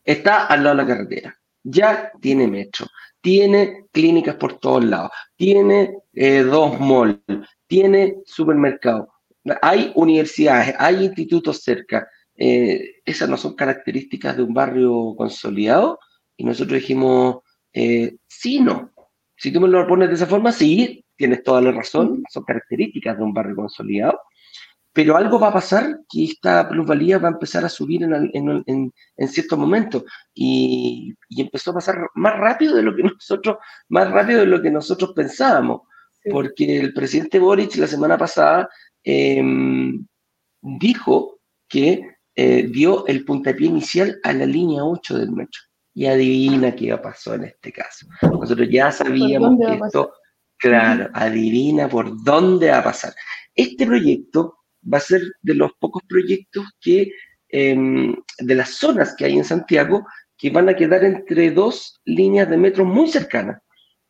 Está al lado de la carretera, ya tiene metro, tiene clínicas por todos lados, tiene eh, dos malls, tiene supermercado, hay universidades, hay institutos cerca. Eh, esas no son características de un barrio consolidado. Y nosotros dijimos, eh, sí, no. Si tú me lo pones de esa forma, sí, tienes toda la razón, son características de un barrio consolidado. Pero algo va a pasar que esta plusvalía va a empezar a subir en, en, en, ciertos momentos. Y, y, empezó a pasar más rápido de lo que nosotros, más rápido de lo que nosotros pensábamos porque el presidente Boric la semana pasada em, dijo que eh, dio el puntapié inicial a la línea 8 del metro. Y adivina qué pasó en este caso. Nosotros ya sabíamos que esto, claro, adivina por dónde va a pasar. Este proyecto va a ser de los pocos proyectos que, em, de las zonas que hay en Santiago, que van a quedar entre dos líneas de metro muy cercanas.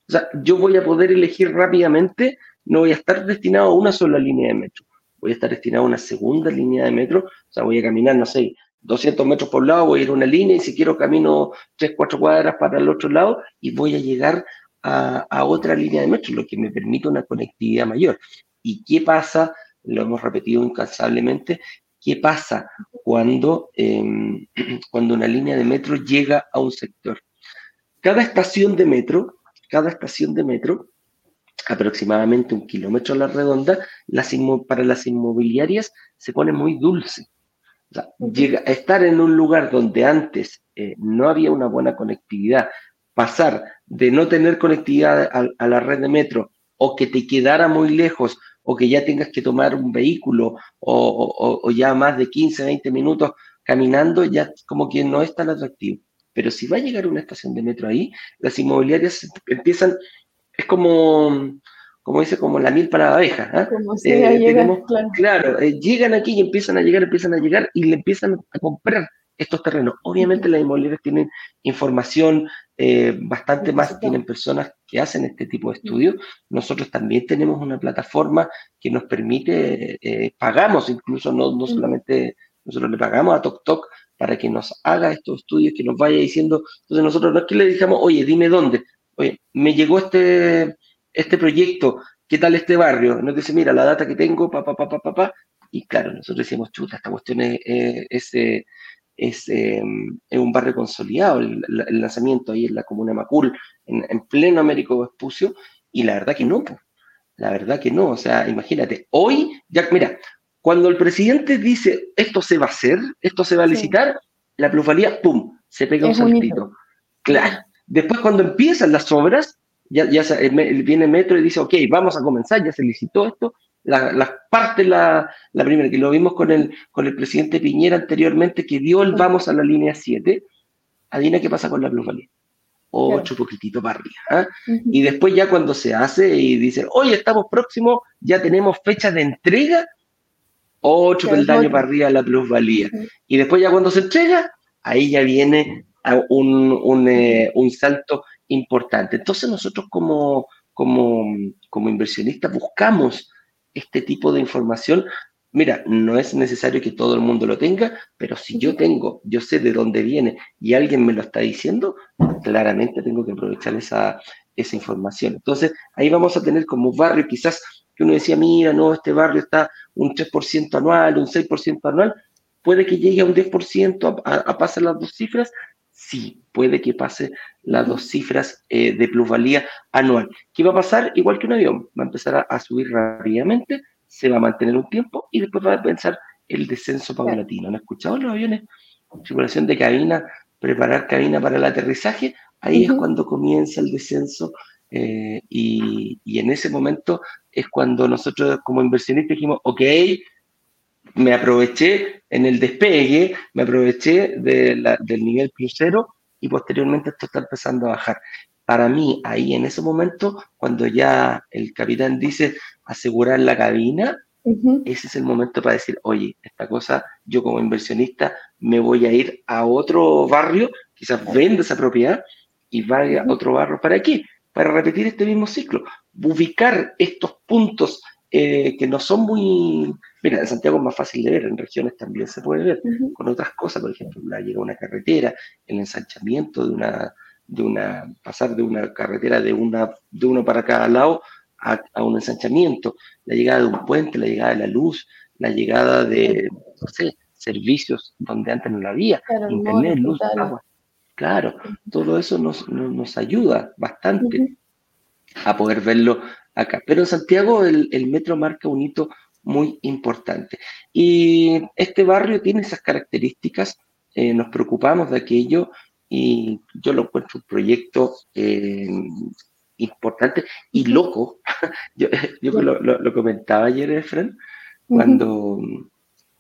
O sea, yo voy a poder elegir rápidamente, no voy a estar destinado a una sola línea de metro, voy a estar destinado a una segunda línea de metro, o sea, voy a caminar, no sé, 200 metros por lado, voy a ir a una línea y si quiero camino 3, 4 cuadras para el otro lado y voy a llegar a, otra línea de metro, lo que me permite una conectividad mayor. ¿Y qué pasa? Lo hemos repetido incansablemente. ¿Qué pasa cuando, em, cuando una línea de metro llega a un sector? Cada estación de metro cada estación de metro, aproximadamente un kilómetro a la redonda, para las inmobiliarias se pone muy dulce. llega a estar en un lugar donde antes eh, no había una buena conectividad, pasar de no tener conectividad a, la red de metro o que te quedara muy lejos o que ya tengas que tomar un vehículo o, o, ya más de 15, 20 minutos caminando, ya como que no es tan atractivo. Pero si va a llegar una estación de metro ahí, las inmobiliarias empiezan, es como, como dice, como la mil para la abeja. ¿ah? Eh, claro, eh, llegan aquí y empiezan a llegar, empiezan a llegar y le empiezan a comprar estos terrenos. Obviamente las inmobiliarias tienen información eh, bastante más, tienen personas que hacen este tipo de estudios. Nosotros también tenemos una plataforma que nos permite, pagamos incluso, no, no solamente nosotros le pagamos a TokTok para que nos haga estos estudios, que nos vaya diciendo. Entonces nosotros no es que le digamos, oye, dime dónde. Oye, me llegó este, este proyecto, ¿qué tal este barrio? Nos dice, mira, la data que tengo, papá, papá, papá, Y claro, nosotros decimos, chuta, esta cuestión es, es, es, em, un barrio consolidado, el, lanzamiento ahí en la comuna de Macul, en, en pleno Américo Vespucio, y la verdad que no, la verdad que no, o sea, imagínate, hoy, ya, mira, cuando el presidente dice esto se va a hacer, esto se va a licitar, la plusvalía, ¡pum!, se pega un saltito. Claro. Después cuando empiezan las obras, ya, ya viene Metro y dice, ok, vamos a comenzar, ya se licitó esto, la, parte la, la, primera, que lo vimos con el, con el presidente Piñera anteriormente, que dio el vamos a la línea 7, adivina qué pasa con la plusvalía. Ocho poquitito para arriba. ¿ah? Y después ya cuando se hace y dicen, hoy estamos próximos, ya tenemos fecha de entrega, otro peldaño para arriba la plusvalía. Y después ya cuando se entrega, ahí ya viene un, un, eh, un salto importante. Entonces nosotros como, como, como inversionistas buscamos este tipo de información. Mira, no es necesario que todo el mundo lo tenga, pero si yo tengo, yo sé de dónde viene y alguien me lo está diciendo, claramente tengo que aprovechar esa, esa información. Entonces, ahí vamos a tener como barrio, quizás que uno decía, mira, no, este barrio está un 3% anual, un 6% anual, puede que llegue a un 10% a, a, pasar las dos cifras, sí, puede que pase las dos cifras eh, de plusvalía anual. ¿Qué va a pasar? Igual que un avión, va a empezar a, a, subir rápidamente, se va a mantener un tiempo y después va a pensar el descenso paulatino. ¿Han escuchado los aviones? Circulación de cabina, preparar cabina para el aterrizaje, ahí uh -huh. es cuando comienza el descenso eh, y, y, en ese momento es cuando nosotros como inversionistas dijimos, ok, me aproveché en el despegue, me aproveché de la, del nivel crucero y posteriormente esto está empezando a bajar. Para mí, ahí en ese momento, cuando ya el capitán dice asegurar la cabina, uh -huh. ese es el momento para decir, oye, esta cosa, yo como inversionista me voy a ir a otro barrio, quizás venda esa propiedad y vaya a otro barrio. ¿Para qué? Para repetir este mismo ciclo, ubicar estos puntos eh, que no son muy... Mira, en Santiago es más fácil de ver, en regiones también se puede ver, uh -huh. con otras cosas, por ejemplo, la llega una carretera, el ensanchamiento de una, de una, pasar de una carretera de, una, de uno para cada lado a, a, un ensanchamiento, la llegada de un puente, la llegada de la luz, la llegada de, no sé, servicios donde antes no la había, claro, internet, no, luz, agua. Claro, todo eso nos, nos, nos ayuda bastante uh -huh. A poder verlo acá. Pero en Santiago el, el, metro marca un hito muy importante. Y este barrio tiene esas características, eh, nos preocupamos de aquello y yo lo encuentro un proyecto eh, importante y loco. yo, yo lo, lo, lo, comentaba ayer, Efren, cuando, uh -huh.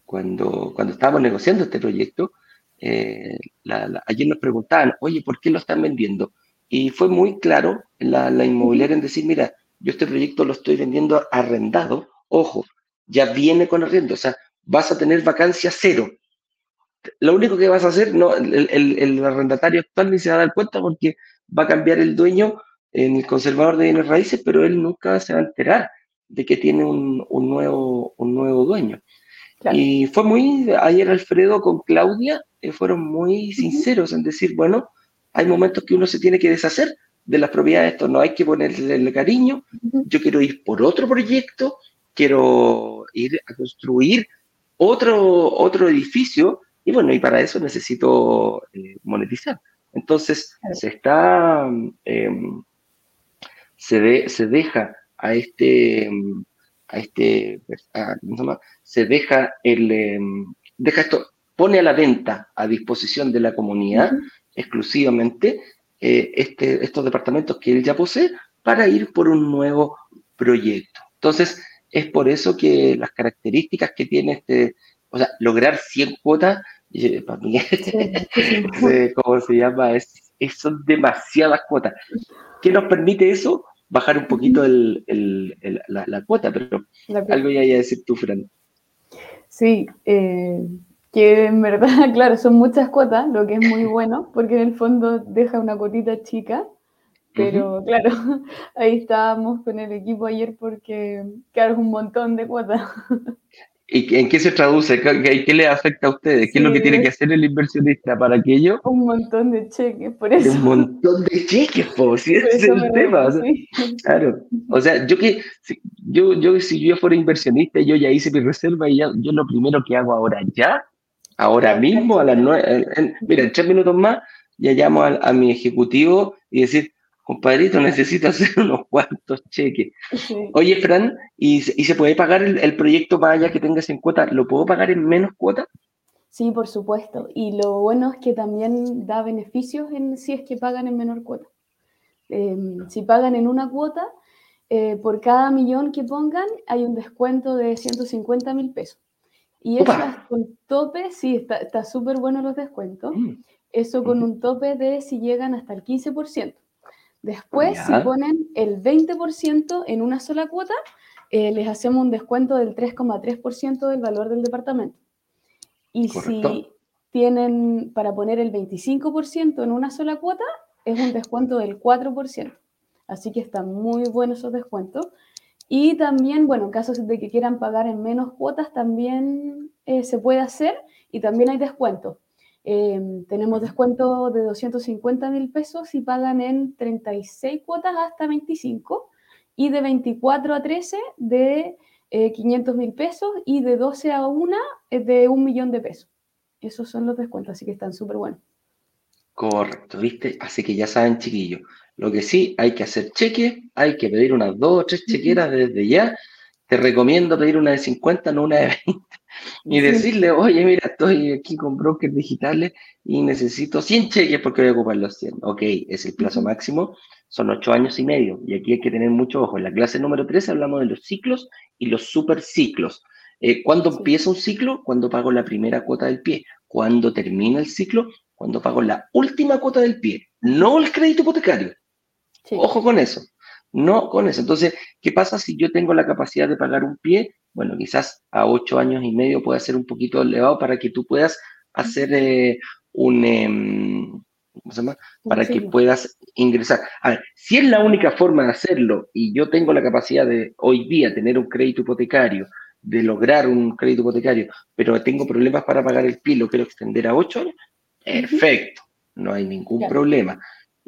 cuando, cuando estábamos negociando este proyecto, eh, la, la, ayer nos preguntaban, oye, ¿por qué lo están vendiendo? Y fue muy claro la, la inmobiliaria en decir, mira, yo este proyecto lo estoy vendiendo arrendado, ojo, ya viene con arriendo, o sea, vas a tener vacancia cero. Lo único que vas a hacer, no, el, el, el arrendatario actual ni se va a dar cuenta porque va a cambiar el dueño en el conservador de bienes raíces, pero él nunca se va a enterar de que tiene un, un nuevo, un nuevo dueño. Claro. Y fue muy, ayer Alfredo con Claudia eh, fueron muy sinceros en decir, bueno, hay momentos que uno se tiene que deshacer de las propiedades, esto no hay que ponerle el cariño, yo quiero ir por otro proyecto, quiero ir a construir otro, otro edificio, y bueno, y para eso necesito eh, monetizar. Entonces, se está, eh, se, de, se deja a este, a este, a, ¿cómo se llama? Se deja el, eh, deja esto, pone a la venta a disposición de la comunidad uh -huh. Exclusivamente eh, este, estos departamentos que él ya posee para ir por un nuevo proyecto. Entonces, es por eso que las características que tiene este, o sea, lograr 100 cuotas, eh, para mí. ¿cómo se llama? Es, es, son demasiadas cuotas. ¿Qué nos permite eso? Bajar un poquito el, el, el, la, la, cuota, pero algo ya iba a decir tú, Fran. Sí, eh, que en verdad, claro, son muchas cuotas, lo que es muy bueno, porque en el fondo deja una cuotita chica, pero uh -huh. claro, ahí estábamos con el equipo ayer porque, claro, es un montón de cuotas. ¿Y en qué se traduce? ¿Qué, qué le afecta a ustedes? ¿Qué sí, es lo que tiene que hacer el inversionista para aquello? Un montón de cheques, por eso. Un montón de cheques, po, si ese es el tema. O sea, claro. O sea, yo que si yo, yo, si yo fuera inversionista, yo ya hice mi reserva y ya, yo lo primero que hago ahora ya, ahora mismo, a las nueve, mira, en tres minutos más, ya llamo a, a mi ejecutivo y decir, compadrito, necesito hacer unos cuantos cheques. Sí. Oye, Fran, ¿y, ¿y, se puede pagar el, el proyecto para allá que tengas en cuota? ¿Lo puedo pagar en menos cuota? Sí, por supuesto. Y lo bueno es que también da beneficios en, si es que pagan en menor cuota. Eh, si pagan en una cuota, eh, por cada millón que pongan hay un descuento de 150 mil pesos. Y eso con tope, sí, está súper bueno los descuentos. Mm. Eso con un tope de si llegan hasta el 15%. Después, ya. si ponen el 20% en una sola cuota, eh, les hacemos un descuento del 3,3% del valor del departamento. Y Correcto. si tienen para poner el 25% en una sola cuota, es un descuento del 4%. Así que están muy buenos esos descuentos. Y también, bueno, en caso de que quieran pagar en menos cuotas, también eh, se puede hacer y también hay descuento. Em, tenemos descuento de 250 mil pesos si pagan en 36 cuotas hasta 25 y de 24 a 13 de 500 eh, mil pesos y de 12 a 1 de un millón de pesos. Esos son los descuentos, así que están súper buenos. Correcto, ¿viste? Así que ya saben, chiquillos, lo que sí, hay que hacer cheque, hay que pedir unas dos o tres chequeras desde ya. Te recomiendo pedir una de 50, no una de 20. Y decirle, oye, mira, estoy aquí con brokers digitales y necesito 100 cheques porque voy a ocupar los 100. Ok, es el plazo máximo, son 8 años y medio. Y aquí hay que tener mucho ojo. En la clase número 13 hablamos de los ciclos y los superciclos. Eh, ¿Cuándo empieza un ciclo? Cuando pago la primera cuota del pie. ¿Cuándo termina el ciclo? Cuando pago la última cuota del pie. No el crédito hipotecario. Ojo con eso. No con eso. Entonces, ¿qué pasa si yo tengo la capacidad de pagar un pie? Bueno, quizás a ocho años y medio puede ser un poquito elevado para que tú puedas hacer eh, un... Em, ¿cómo se llama? Para que puedas ingresar. A ver, si es la única forma de hacerlo y yo tengo la capacidad de hoy día tener un crédito hipotecario, de lograr un crédito hipotecario, pero tengo problemas para pagar el pie, lo quiero extender a ocho años, perfecto, no hay ningún problema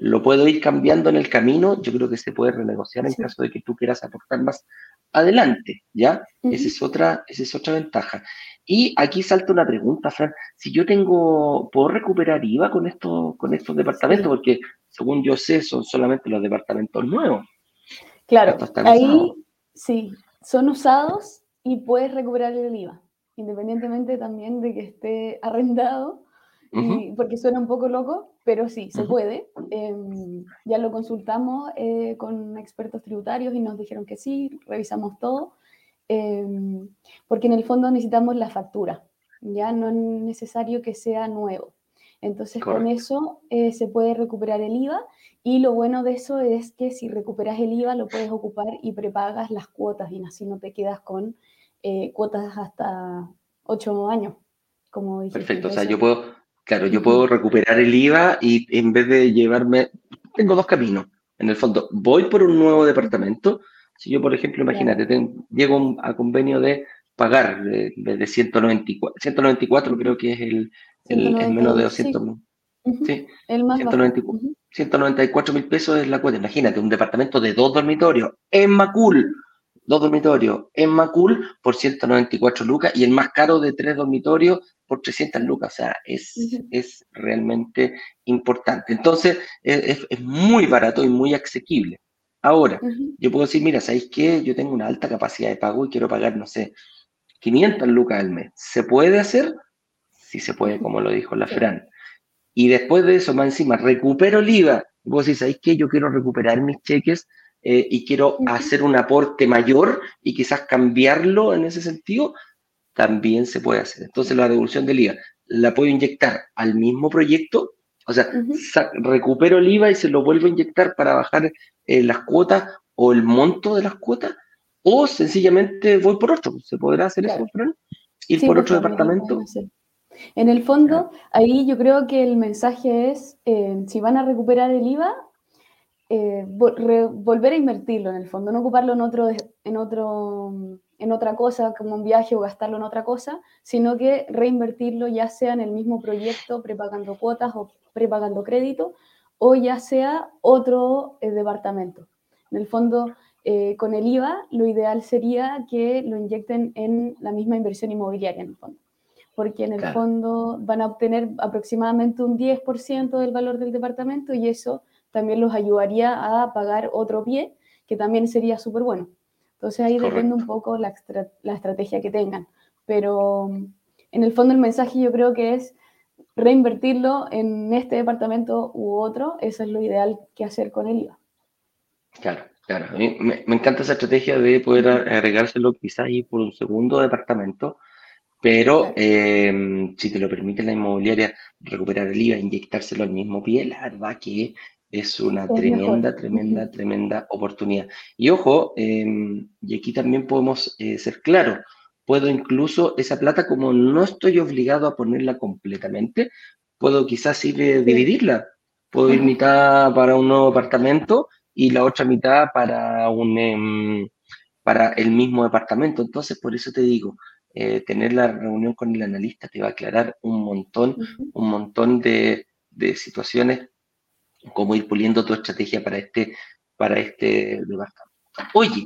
lo puedo ir cambiando en el camino, yo creo que se puede renegociar en caso de que tú quieras aportar más adelante, ¿ya? esa, es otra, esa es otra ventaja. Y aquí salta una pregunta, Fran, si yo tengo, ¿puedo recuperar IVA con, esto, con estos departamentos? Porque según yo sé, son solamente los departamentos nuevos. Claro, ahí sí, son usados y puedes recuperar el IVA, independientemente también de que esté arrendado porque suena un poco loco, pero sí, se puede. Em, ya lo consultamos eh, con expertos tributarios y nos dijeron que sí, revisamos todo, em, porque en el fondo necesitamos la factura, ya no es necesario que sea nuevo. Entonces con eso eh, se puede recuperar el IVA y lo bueno de eso es que si recuperas el IVA lo puedes ocupar y prepagas las cuotas y así no te quedas con eh, cuotas hasta 8 años. Como Perfecto, o sea, yo puedo, Claro, yo puedo recuperar el IVA y en vez de llevarme, tengo dos caminos. En el fondo, voy por un nuevo departamento. Si yo, por ejemplo, imagínate, llego a convenio de pagar de, de 194, 194 creo que es el, el, menos de 200 mil. Sí. El más 194 mil pesos es la cuota. Imagínate, un departamento de dos dormitorios en Macul dos dormitorios en Macul por 194 lucas y el más caro de tres dormitorios por 300 lucas. O sea, es, es realmente importante. Entonces, es, muy barato y muy asequible. Ahora, yo puedo decir, mira, ¿sabéis qué? Yo tengo una alta capacidad de pago y quiero pagar, no sé, 500 lucas al mes. ¿Se puede hacer? Sí se puede, como lo dijo la Fran. Y después de eso, más encima, recupero el IVA. Vos decís, ¿sabéis qué? Yo quiero recuperar mis cheques eh, y quiero hacer un aporte mayor y quizás cambiarlo en ese sentido, también se puede hacer. Entonces la devolución del IVA la puedo inyectar al mismo proyecto, o sea, recupero el IVA y se lo vuelvo a inyectar para bajar eh, las cuotas o el monto de las cuotas, o sencillamente voy por otro. ¿Se podrá hacer eso? Ir por otro departamento. En el fondo, ahí yo creo que el mensaje es, eh, si van a recuperar el IVA, eh, volver a invertirlo en el fondo, no ocuparlo en, otro, en, otro, en otra cosa como un viaje o gastarlo en otra cosa, sino que reinvertirlo ya sea en el mismo proyecto, prepagando cuotas o prepagando crédito, o ya sea otro eh, departamento. En el fondo, eh, con el IVA, lo ideal sería que lo inyecten en la misma inversión inmobiliaria, en el fondo. Porque en el fondo van a obtener aproximadamente un 10% del valor del departamento y eso también los ayudaría a pagar otro pie, que también sería súper bueno. Entonces ahí depende un poco la, la estrategia que tengan. Pero en el fondo el mensaje yo creo que es reinvertirlo en este departamento u otro, eso es lo ideal que hacer con el IVA. Claro, claro. A mí me, encanta esa estrategia de poder agregárselo quizás por un segundo departamento, pero eh, si te lo permite la inmobiliaria recuperar el IVA, inyectárselo al mismo pie, la verdad que es una tremenda, tremenda, tremenda oportunidad. Y ojo, em, y aquí también podemos eh, ser claros, puedo incluso esa plata, como no estoy obligado a ponerla completamente, puedo quizás ir a dividirla. puedo ir mitad para un nuevo departamento y la otra mitad para un em, para el mismo departamento. Entonces, por eso te digo, eh, tener la reunión con el analista te va a aclarar un montón, un montón de, de, situaciones, cómo ir puliendo tu estrategia para este, para este departamento. Oye,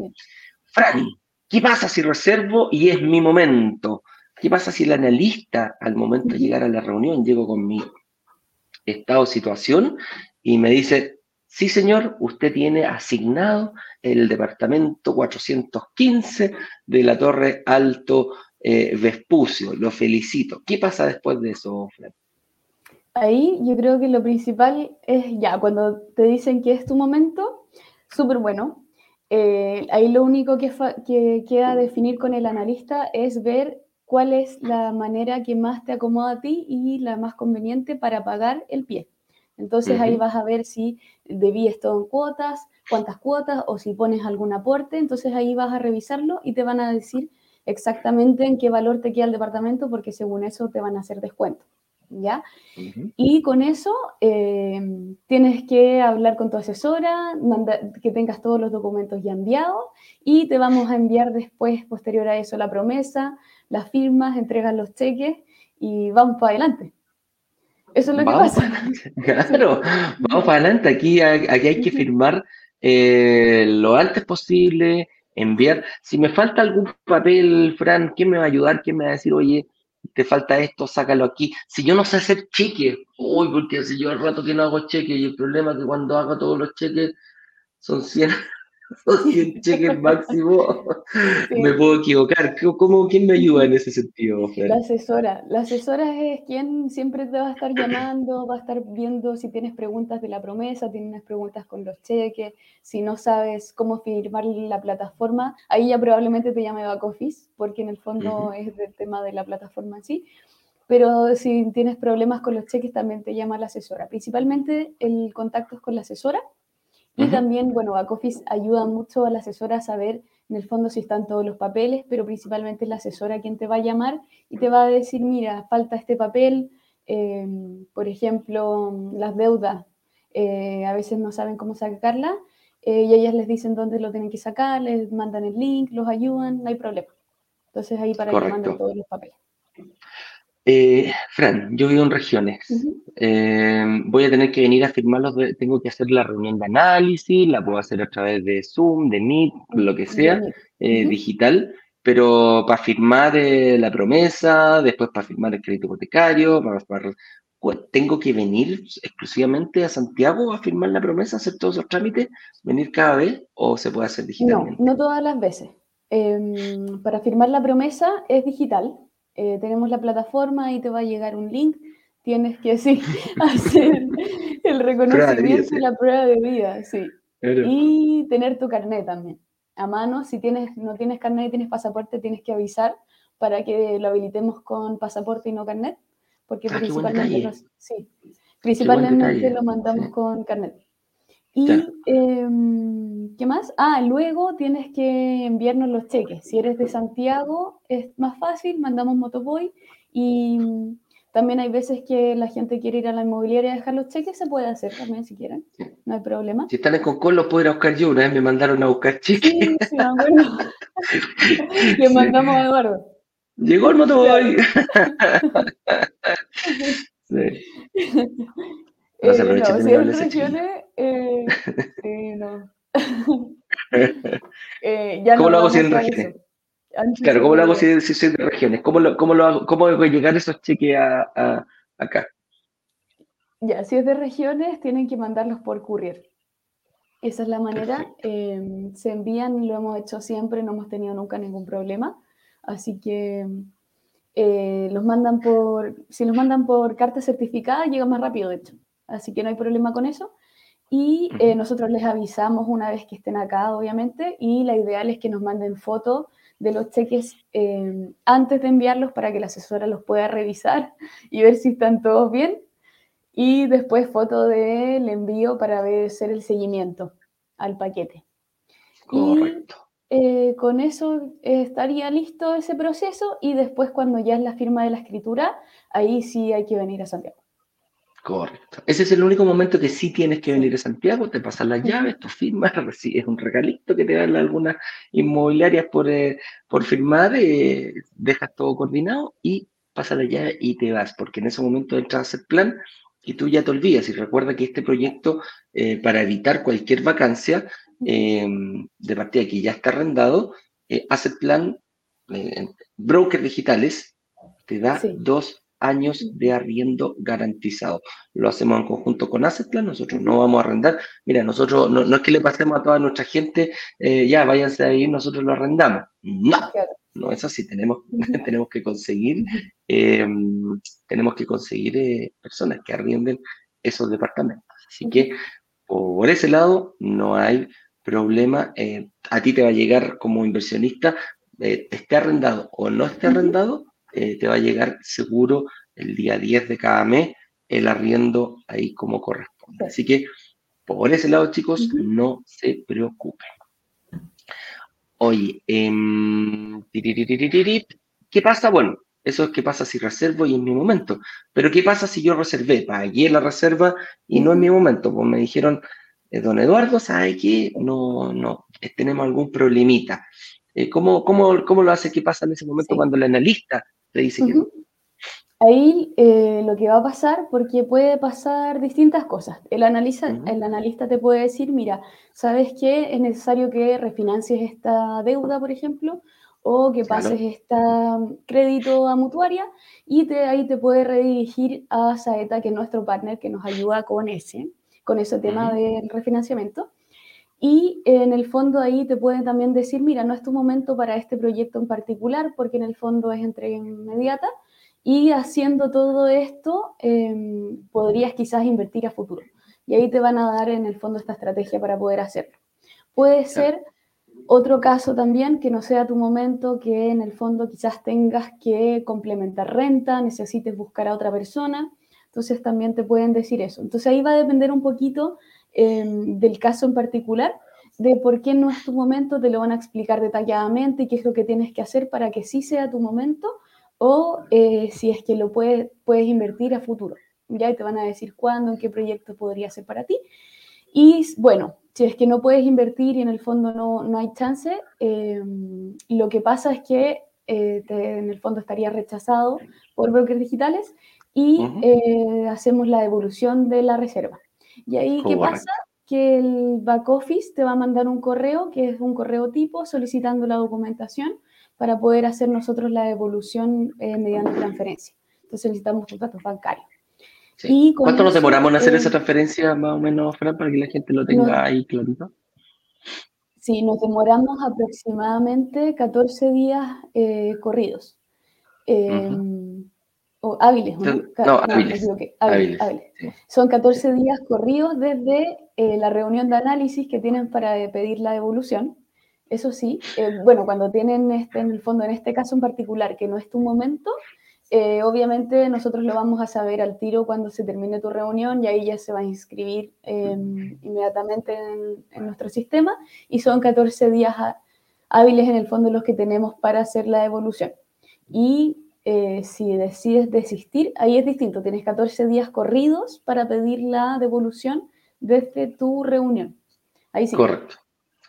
Franny, ¿qué pasa si reservo y es mi momento? ¿Qué pasa si el analista al momento de llegar a la reunión llego con mi estado situación y me dice, sí señor, usted tiene asignado el departamento 415 de la Torre Alto eh, Vespucio, lo felicito. ¿Qué pasa después de eso, Fred? Ahí yo creo que lo principal es ya, cuando te dicen que es tu momento, súper bueno. Eh, ahí lo único que, que queda definir con el analista es ver cuál es la manera que más te acomoda a ti y la más conveniente para pagar el pie. Entonces ahí vas a ver si debíes todo en cuotas, cuántas cuotas o si pones algún aporte. Entonces ahí vas a revisarlo y te van a decir exactamente en qué valor te queda el departamento porque según eso te van a hacer descuento. ¿Ya? Y con eso eh, tienes que hablar con tu asesora, que tengas todos los documentos ya enviados y te vamos a enviar después, posterior a eso, la promesa, las firmas, entregas los cheques y vamos para adelante. Eso es lo que pasa. claro, vamos para adelante. Aquí, aquí hay que firmar eh, lo antes posible, enviar. Si me falta algún papel, Fran, ¿quién me va a ayudar? ¿Quién me va a decir, oye, te falta esto, sácalo aquí? Si yo no sé hacer cheques, uy, porque si yo al rato que no hago cheques y el problema es que cuando hago todos los cheques son 100, si cheque máximo, me puedo equivocar. ¿Cómo, ¿Quién me ayuda en ese sentido? La asesora. La asesora es quien siempre te va a estar llamando, va a estar viendo si tienes preguntas de la promesa, tienes preguntas con los cheques, si no sabes cómo firmar la plataforma, ahí ya probablemente te llame back office, porque en el fondo es del tema de la plataforma en sí. Pero si tienes problemas con los cheques, también te llama la asesora. Principalmente el contacto es con la asesora y también, bueno, Backoffice ayuda mucho a la asesora a saber en el fondo si están todos los papeles, pero principalmente es la asesora quien te va a llamar y te va a decir, mira, falta este papel, em, por ejemplo, las deudas, eh, a veces no saben cómo sacarla eh, y ellas les dicen dónde lo tienen que sacar, les mandan el link, los ayudan, no hay problema. Entonces ahí para que manden todos los papeles. Eh, Fran, yo vivo en regiones. Eh, voy a tener que venir a firmarlos. Tengo que hacer la reunión de análisis, la puedo hacer a través de Zoom, de Meet, lo que sea, eh, digital. Pero para firmar la promesa, después para firmar el crédito hipotecario, tengo que venir exclusivamente a Santiago a firmar la promesa, hacer todos esos trámites, venir cada vez o se puede hacer digitalmente. No, no todas las veces. Em, para firmar la promesa es digital, eh, tenemos la plataforma y te va a llegar un link, tienes que sí, hacer el reconocimiento y la prueba de vida, sí. Y tener tu carnet también. A mano, si tienes, no tienes carnet y tienes pasaporte, tienes que avisar para que lo habilitemos con pasaporte y no carnet, porque ah, principalmente, sí, principalmente lo mandamos con carnet. Y, em, ¿qué más? Ah, luego tienes que enviarnos los cheques. Si eres de Santiago, es más fácil, mandamos Motoboy. Y también hay veces que la gente quiere ir a la inmobiliaria a dejar los cheques, se puede hacer también si quieren, no hay problema. Si están en Concon, los puedo ir a buscar yo. Una vez me mandaron a buscar cheques. Sí, sí, Le mandamos a Eduardo. Llegó el Motoboy. sí. No se eh, no, si regiones, eh, no. eh, ya ¿Cómo lo hago si en regiones? Claro, ¿cómo lo hago si, si, soy de regiones? ¿Cómo, lo, cómo, lo hago, ¿Cómo llegar esos cheques a, a, acá? Ya, si es de regiones, tienen que mandarlos por courier. Esa es la manera. Eh, se envían, lo hemos hecho siempre, no hemos tenido nunca ningún problema. Así que eh, los mandan por, si los mandan por carta certificada, llega más rápido, de hecho así que no hay problema con eso. Y eh, nosotros les avisamos una vez que estén acá, obviamente, y la ideal es que nos manden fotos de los cheques eh, antes de enviarlos para que la asesora los pueda revisar y ver si están todos bien. Y después foto del envío para ver hacer el seguimiento al paquete. Correcto. Y eh, con eso estaría listo ese proceso y después cuando ya es la firma de la escritura, ahí sí hay que venir a Santiago. Correcto. Ese es el único momento que sí tienes que venir a Santiago, te pasan las llaves, tú firmas, recibes un regalito que te dan algunas inmobiliarias por, eh, por firmar, eh, dejas todo coordinado y pasas la llave y te vas, porque en ese momento entras a hacer plan y tú ya te olvidas. Y recuerda que este proyecto, eh, para evitar cualquier vacancia de partida que ya está arrendado, hace plan, broker digitales, te da dos años de arriendo garantizado. Lo hacemos en conjunto con Assetplan, nosotros no vamos a arrendar. Mira, nosotros no, es que le pasemos a toda nuestra gente, eh, ya váyanse ahí, nosotros lo arrendamos. No, no es así, tenemos, tenemos que conseguir, em, tenemos que conseguir eh, personas que arrienden esos departamentos. Así que por ese lado no hay problema. Eh, a ti te va a llegar como inversionista, esté arrendado o no esté arrendado, eh, te va a llegar seguro el día 10 de cada mes el arriendo ahí como corresponde. Así que por ese lado, chicos, no se preocupen. Oye, em, ¿qué pasa? Bueno, eso es qué pasa si reservo y en mi momento. Pero ¿qué pasa si yo reservé? Pagué la reserva y no en mi momento. Pues me dijeron, eh, don Eduardo, ¿sabe qué? No, no, tenemos algún problemita. Eh, ¿cómo, cómo, cómo, lo hace? ¿Qué pasa en ese momento cuando el analista dice Ahí eh, lo que va a pasar, porque puede pasar distintas cosas. El, analista, el analista te puede decir, mira, ¿sabes qué? Es necesario que refinancies esta deuda, por ejemplo, o que pases este crédito a mutuaria, y te, ahí te puede redirigir a Saeta, que es nuestro partner que nos ayuda con ese, con ese tema del refinanciamiento. Y en el fondo ahí te pueden también decir, mira, no es tu momento para este proyecto en particular, porque en el fondo es entrega inmediata. Y haciendo todo esto, em, podrías quizás invertir a futuro. Y ahí te van a dar en el fondo esta estrategia para poder hacerlo. Puede ser otro caso también que no sea tu momento, que en el fondo quizás tengas que complementar renta, necesites buscar a otra persona. Entonces también te pueden decir eso. Entonces ahí va a depender un poquito Em, del caso en particular, de por qué no es tu momento, te lo van a explicar detalladamente qué es lo que tienes que hacer para que sí sea tu momento o eh, si es que lo puedes, puedes invertir a futuro. Ya te van a decir cuándo, en qué proyecto podría ser para ti. Y bueno, si es que no puedes invertir y en el fondo no, no hay chance, em, lo que pasa es que eh, en el fondo estaría rechazado por brokers digitales y eh, hacemos la devolución de la reserva. Y ahí, ¿qué pasa? Que el back office te va a mandar un correo, que es un correo tipo, solicitando la documentación para poder hacer nosotros la devolución eh, mediante transferencia. Entonces necesitamos tus datos bancarios. ¿Cuánto nos demoramos en hacer esa transferencia más o menos, Fran, para que la gente lo tenga ahí clarito? Sí, nos demoramos aproximadamente 14 días eh, corridos. Eh, o hábiles, ¿no? No, hábiles. hábiles, Son 14 días corridos desde eh, la reunión de análisis que tienen para eh, pedir la devolución. Eso sí, eh, bueno, cuando tienen este, en el fondo, en este caso en particular, que no es tu momento, obviamente nosotros lo vamos a saber al tiro cuando se termine tu reunión y ahí ya se va a inscribir em, inmediatamente en, en, nuestro sistema y son 14 días hábiles en el fondo los que tenemos para hacer la devolución. Y eh, si decides desistir, ahí es distinto, tienes 14 días corridos para pedir la devolución desde tu reunión. Ahí sí. Correcto,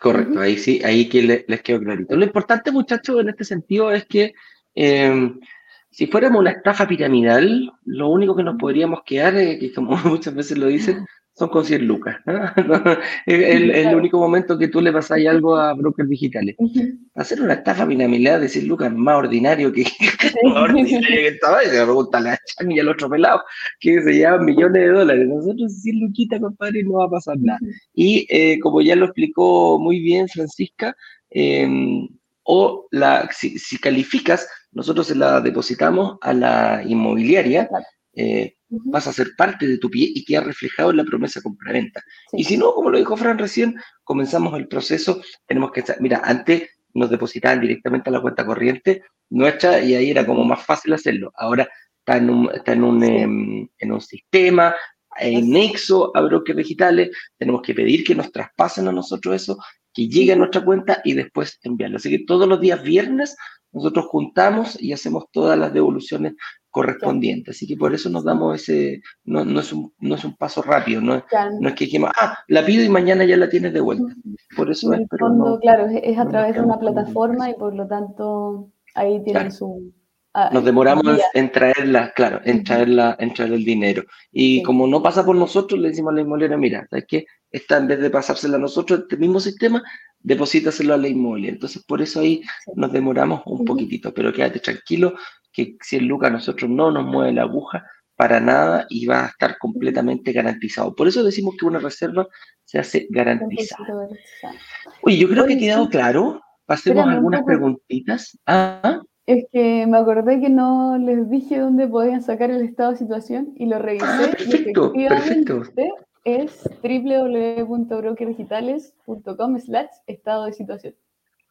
correcto, ahí sí, ahí que les, quedó clarito. Lo importante, muchachos, en este sentido es que em, si fuéramos una estafa piramidal, lo único que nos podríamos quedar, eh, que como muchas veces lo dicen, son con 100 lucas. el, el, único momento que tú le pasas algo a brokers digitales. Hacer una estafa piramidal de 100 lucas más ordinario que, más ordinario que estaba. Y se pregunta a la Chan y al otro pelado que se llevan millones de dólares. Nosotros 100 luquitas, compadre, no va a pasar nada. Y eh, como ya lo explicó muy bien Francisca, em, o la, si, si, calificas, nosotros se la depositamos a la inmobiliaria. Eh, vas a ser parte de tu pie y queda reflejado en la promesa compraventa. Y si no, como lo dijo Fran recién, comenzamos el proceso, tenemos que, mira, antes nos depositaban directamente a la cuenta corriente nuestra y ahí era como más fácil hacerlo. Ahora está en un, está en un, em, en un sistema, en nexo a brokers digitales, tenemos que pedir que nos traspasen a nosotros eso, que llegue a nuestra cuenta y después enviarlo. Así que todos los días viernes nosotros juntamos y hacemos todas las devoluciones correspondiente. Así que por eso nos damos ese, no, no, es, un, no es un paso rápido, no, no es que dijimos, ah, la pido y mañana ya la tienes de vuelta. Por eso es, pero fondo, claro, es, a través de una plataforma y por lo tanto ahí tienen su... Ah, nos demoramos en traerla, claro, en traerla, en traer el dinero. Y como no pasa por nosotros, le decimos a la inmobiliaria, mira, ¿sabes qué? Esta en vez de pasársela a nosotros, este mismo sistema, deposítaselo a la inmobiliaria. Entonces, por eso ahí nos demoramos un poquitito, pero quédate tranquilo que si el Lucas a nosotros no nos mueve la aguja para nada y va a estar completamente garantizado. Por eso decimos que una reserva se hace garantizada. Oye, yo creo que ha quedado claro. Pasemos algunas preguntitas. Ah. Es que me acordé que no les dije dónde podían sacar el estado de situación y lo revisé. Ah, perfecto, perfecto. Es www.brokerdigitales.com slash estado de situación.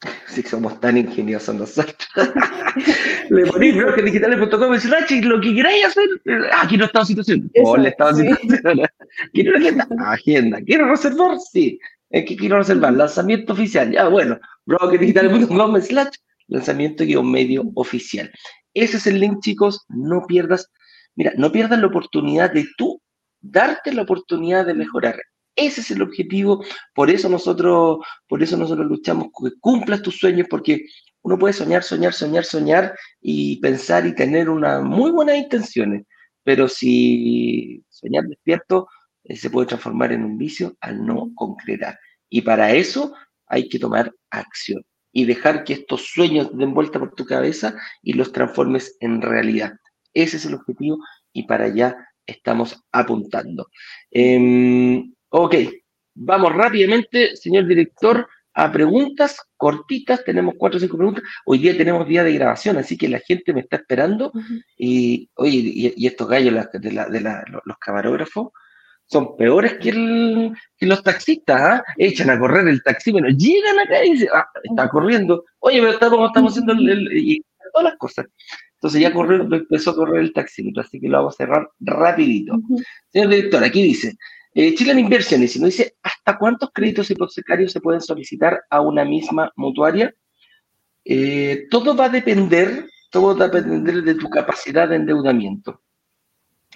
Si somos tan ingeniosos nosotros. Le ponís brokerdigitales.com y lo que queráis hacer. Ah, quiero estado de situación. Hola, estado de situación. Quiero agenda. Agenda. ¿Quiero reservar? Sí. Es que quiero reservar. Lanzamiento oficial. Ya, bueno. Brokerdigitales.com slash lanzamiento guion medio oficial. Ese es el link, chicos. No pierdas. Mira, no pierdas la oportunidad de tú darte la oportunidad de mejorar. Ese es el objetivo, por eso nosotros, por eso nosotros luchamos, que cumplas tus sueños, porque uno puede soñar, soñar, soñar, soñar y pensar y tener unas muy buenas intenciones, pero si soñar despierto eh, se puede transformar en un vicio al no concretar. Y para eso hay que tomar acción y dejar que estos sueños den vuelta por tu cabeza y los transformes en realidad. Ese es el objetivo y para allá estamos apuntando. Em, ok, vamos rápidamente, señor director, a preguntas cortitas. Tenemos cuatro o cinco preguntas. Hoy día tenemos día de grabación, así que la gente me está esperando. Y, oye, y, estos gallos de, los camarógrafos son peores que, los taxistas, ¿ah? Echan a correr el taxi, bueno, llegan acá y dicen, ah, está corriendo. Oye, pero estamos, estamos haciendo el, y todas las cosas. Entonces ya corrió, empezó a correr el taxímetro, así que lo vamos a cerrar rapidito. Señor director, aquí dice, eh, Chile en Inversiones, y nos dice, ¿hasta cuántos créditos hipotecarios se pueden solicitar a una misma mutuaria? Eh, todo va a depender, todo va a depender de tu capacidad de endeudamiento.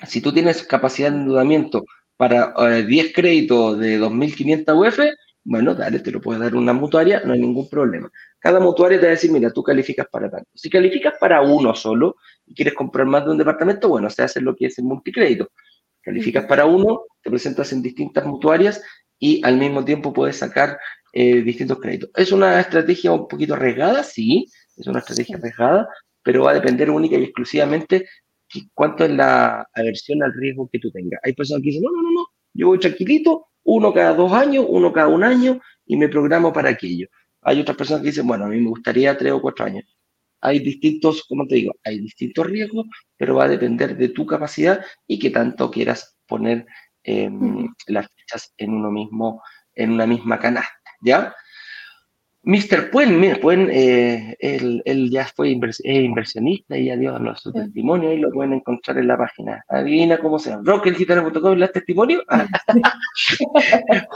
Si tú tienes capacidad de endeudamiento para 10 eh, créditos de 2.500 UF, bueno, dale, te lo puede dar una mutuaria, no hay ningún problema. Cada mutuaria te va a decir, mira, tú calificas para tanto. Si calificas para uno solo y quieres comprar más de un departamento, bueno, se hace lo que es el multicrédito. Calificas para uno, te presentas en distintas mutuarias y al mismo tiempo puedes sacar eh, distintos créditos. ¿Es una estrategia un poquito arriesgada? Sí, es una estrategia arriesgada, pero va a depender única y exclusivamente de cuánto es la aversión al riesgo que tú tengas. Hay personas que dicen, no, no, no, no, yo voy tranquilito, uno cada dos años, uno cada un año y me programo para aquello. Hay otras personas que dicen, bueno, a mí me gustaría tres o cuatro años. Hay distintos, como te digo, hay distintos riesgos, pero va a depender de tu capacidad y que tanto quieras poner em, las fichas en uno mismo, en una misma canasta, ¿ya? Mr. Puen, mira, Puen, eh, él, ya fue inversionista y ya dio su testimonio y lo pueden encontrar en la página. Adivina cómo se llama. Brokergitano.com, ¿las testimonio? Ah.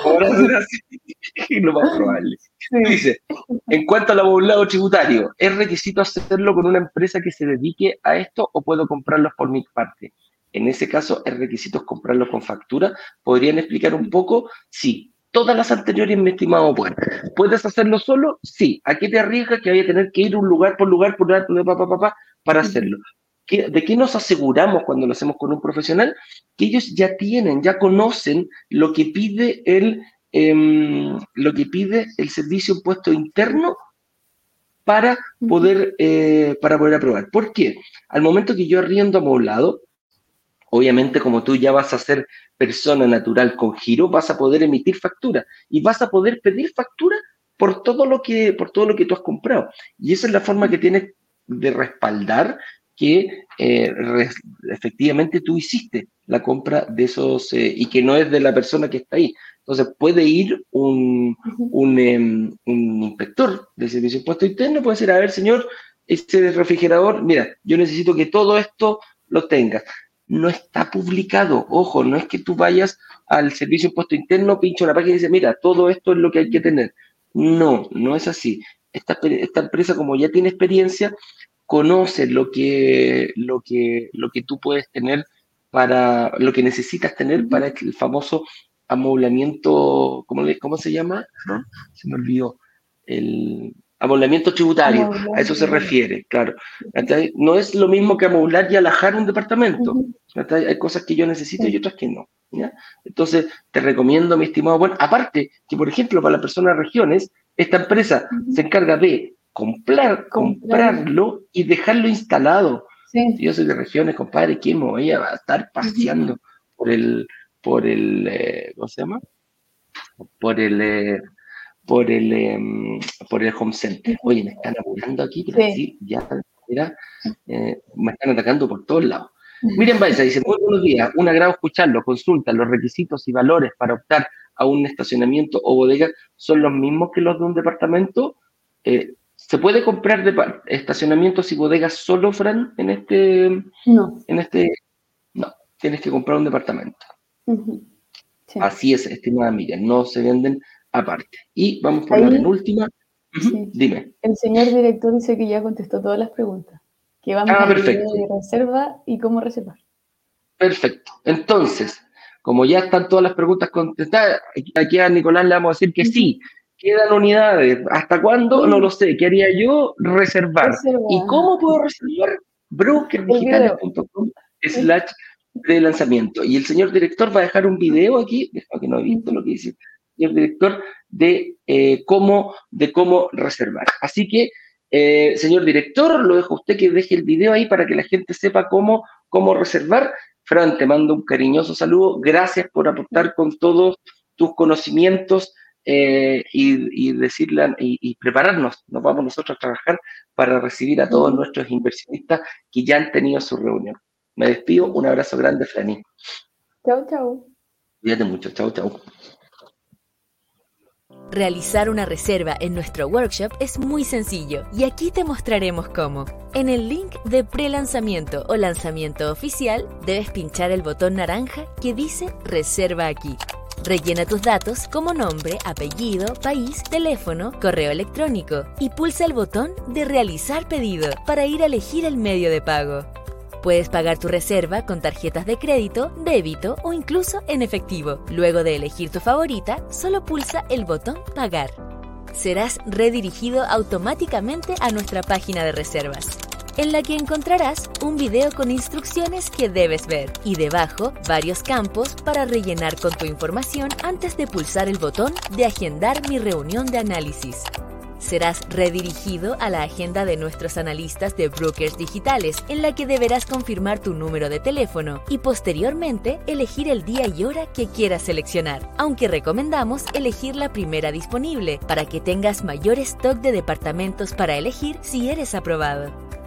lo más probable. Dice, en cuanto al abogado tributario, ¿es requisito hacerlo con una empresa que se dedique a esto o puedo comprarlos por mi parte? En ese caso, ¿es requisito comprarlos con factura? ¿Podrían explicar un poco? Sí, todas las anteriores, mi estimado Juan. ¿Puedes hacerlo solo? Sí. ¿A qué te arriesgas que vaya a tener que ir un lugar por lugar por lugar, para hacerlo? ¿De qué nos aseguramos cuando lo hacemos con un profesional? Que ellos ya tienen, ya conocen lo que pide el, em, lo que pide el servicio impuesto interno para poder, eh, para poder aprobar. ¿Por qué? Al momento que yo arriendo amoblado, obviamente como tú ya vas a ser persona natural con giro, vas a poder emitir factura y vas a poder pedir factura por todo lo que, por todo lo que tú has comprado. Y esa es la forma que tienes de respaldar que eh, efectivamente tú hiciste la compra de esos eh, y que no es de la persona que está ahí. Entonces puede ir un, un, em, un inspector del servicio de impuesto interno, puede decir, a ver, señor, ese refrigerador, mira, yo necesito que todo esto lo tengas no está publicado. Ojo, no es que tú vayas al servicio de impuesto interno, pincho la página y dices, mira, todo esto es lo que hay que tener. No, no es así. Esta, esta empresa, como ya tiene experiencia, conoce lo que, lo que, lo que tú puedes tener para, lo que necesitas tener para el famoso amoblamiento, ¿cómo, le, cómo se llama? Se me olvidó. El amoblamiento tributario, a eso se refiere, claro. No es lo mismo que amoblar y alajar un departamento. Hay cosas que yo necesito y otras que no. Entonces, te recomiendo, mi estimado, bueno, aparte que, por ejemplo, para las personas de regiones, esta empresa se encarga de comprar, comprarlo y dejarlo instalado. Si yo soy de regiones, compadre, ¿quién me voy a estar paseando por el, por el, eh, ¿cómo se llama? Por el, eh, por el, em, por el home center. Oye, me están apurando aquí, pero sí. ya, mira, eh, me están atacando por todos lados. Miren, Baisa dice, muy buenos días, un agrado escucharlo, consulta, los requisitos y valores para optar a un estacionamiento o bodega son los mismos que los de un departamento. Eh, ¿Se puede comprar de estacionamientos y bodegas solo, Fran, en este? No. En este, no, tienes que comprar un departamento. Así es, estimada Miriam, no se venden aparte. Y vamos por la penúltima. Dime. El señor director dice que ya contestó todas las preguntas. Que vamos ah, a perfecto. de reserva y cómo reservar. Perfecto. Entonces, como ya están todas las preguntas contestadas, aquí a Nicolás le vamos a decir que sí, quedan unidades. ¿Hasta cuándo? No lo sé. ¿Qué haría yo? Reservar. ¿Y cómo puedo reservar? brokerdigitales.com slash de lanzamiento. Y el señor director va a dejar un video aquí, que no he visto lo que dice el señor director, de, eh, cómo, de cómo reservar. Así que, eh, señor director, lo dejo a usted que deje el video ahí para que la gente sepa cómo, cómo reservar. Fran, te mando un cariñoso saludo. Gracias por aportar con todos tus conocimientos eh, y, decirle y, prepararnos. Nos vamos nosotros a trabajar para recibir a todos nuestros inversionistas que ya han tenido su reunión. Me despido. Un abrazo grande, Frani. Chau, chau. Cuídate mucho. Chau, chau. Realizar una reserva en nuestro workshop es muy sencillo y aquí te mostraremos cómo. En el link de pre-lanzamiento o lanzamiento oficial debes pinchar el botón naranja que dice Reserva aquí. Rellena tus datos como nombre, apellido, país, teléfono, correo electrónico y pulsa el botón de Realizar pedido para ir a elegir el medio de pago. Puedes pagar tu reserva con tarjetas de crédito, débito o incluso en efectivo. Luego de elegir tu favorita, solo pulsa el botón Pagar. Serás redirigido automáticamente a nuestra página de reservas, en la que encontrarás un video con instrucciones que debes ver y debajo varios campos para rellenar con tu información antes de pulsar el botón de Agendar mi reunión de análisis serás redirigido a la agenda de nuestros analistas de brokers digitales, en la que deberás confirmar tu número de teléfono y posteriormente elegir el día y hora que quieras seleccionar, aunque recomendamos elegir la primera disponible para que tengas mayor stock de departamentos para elegir si eres aprobado.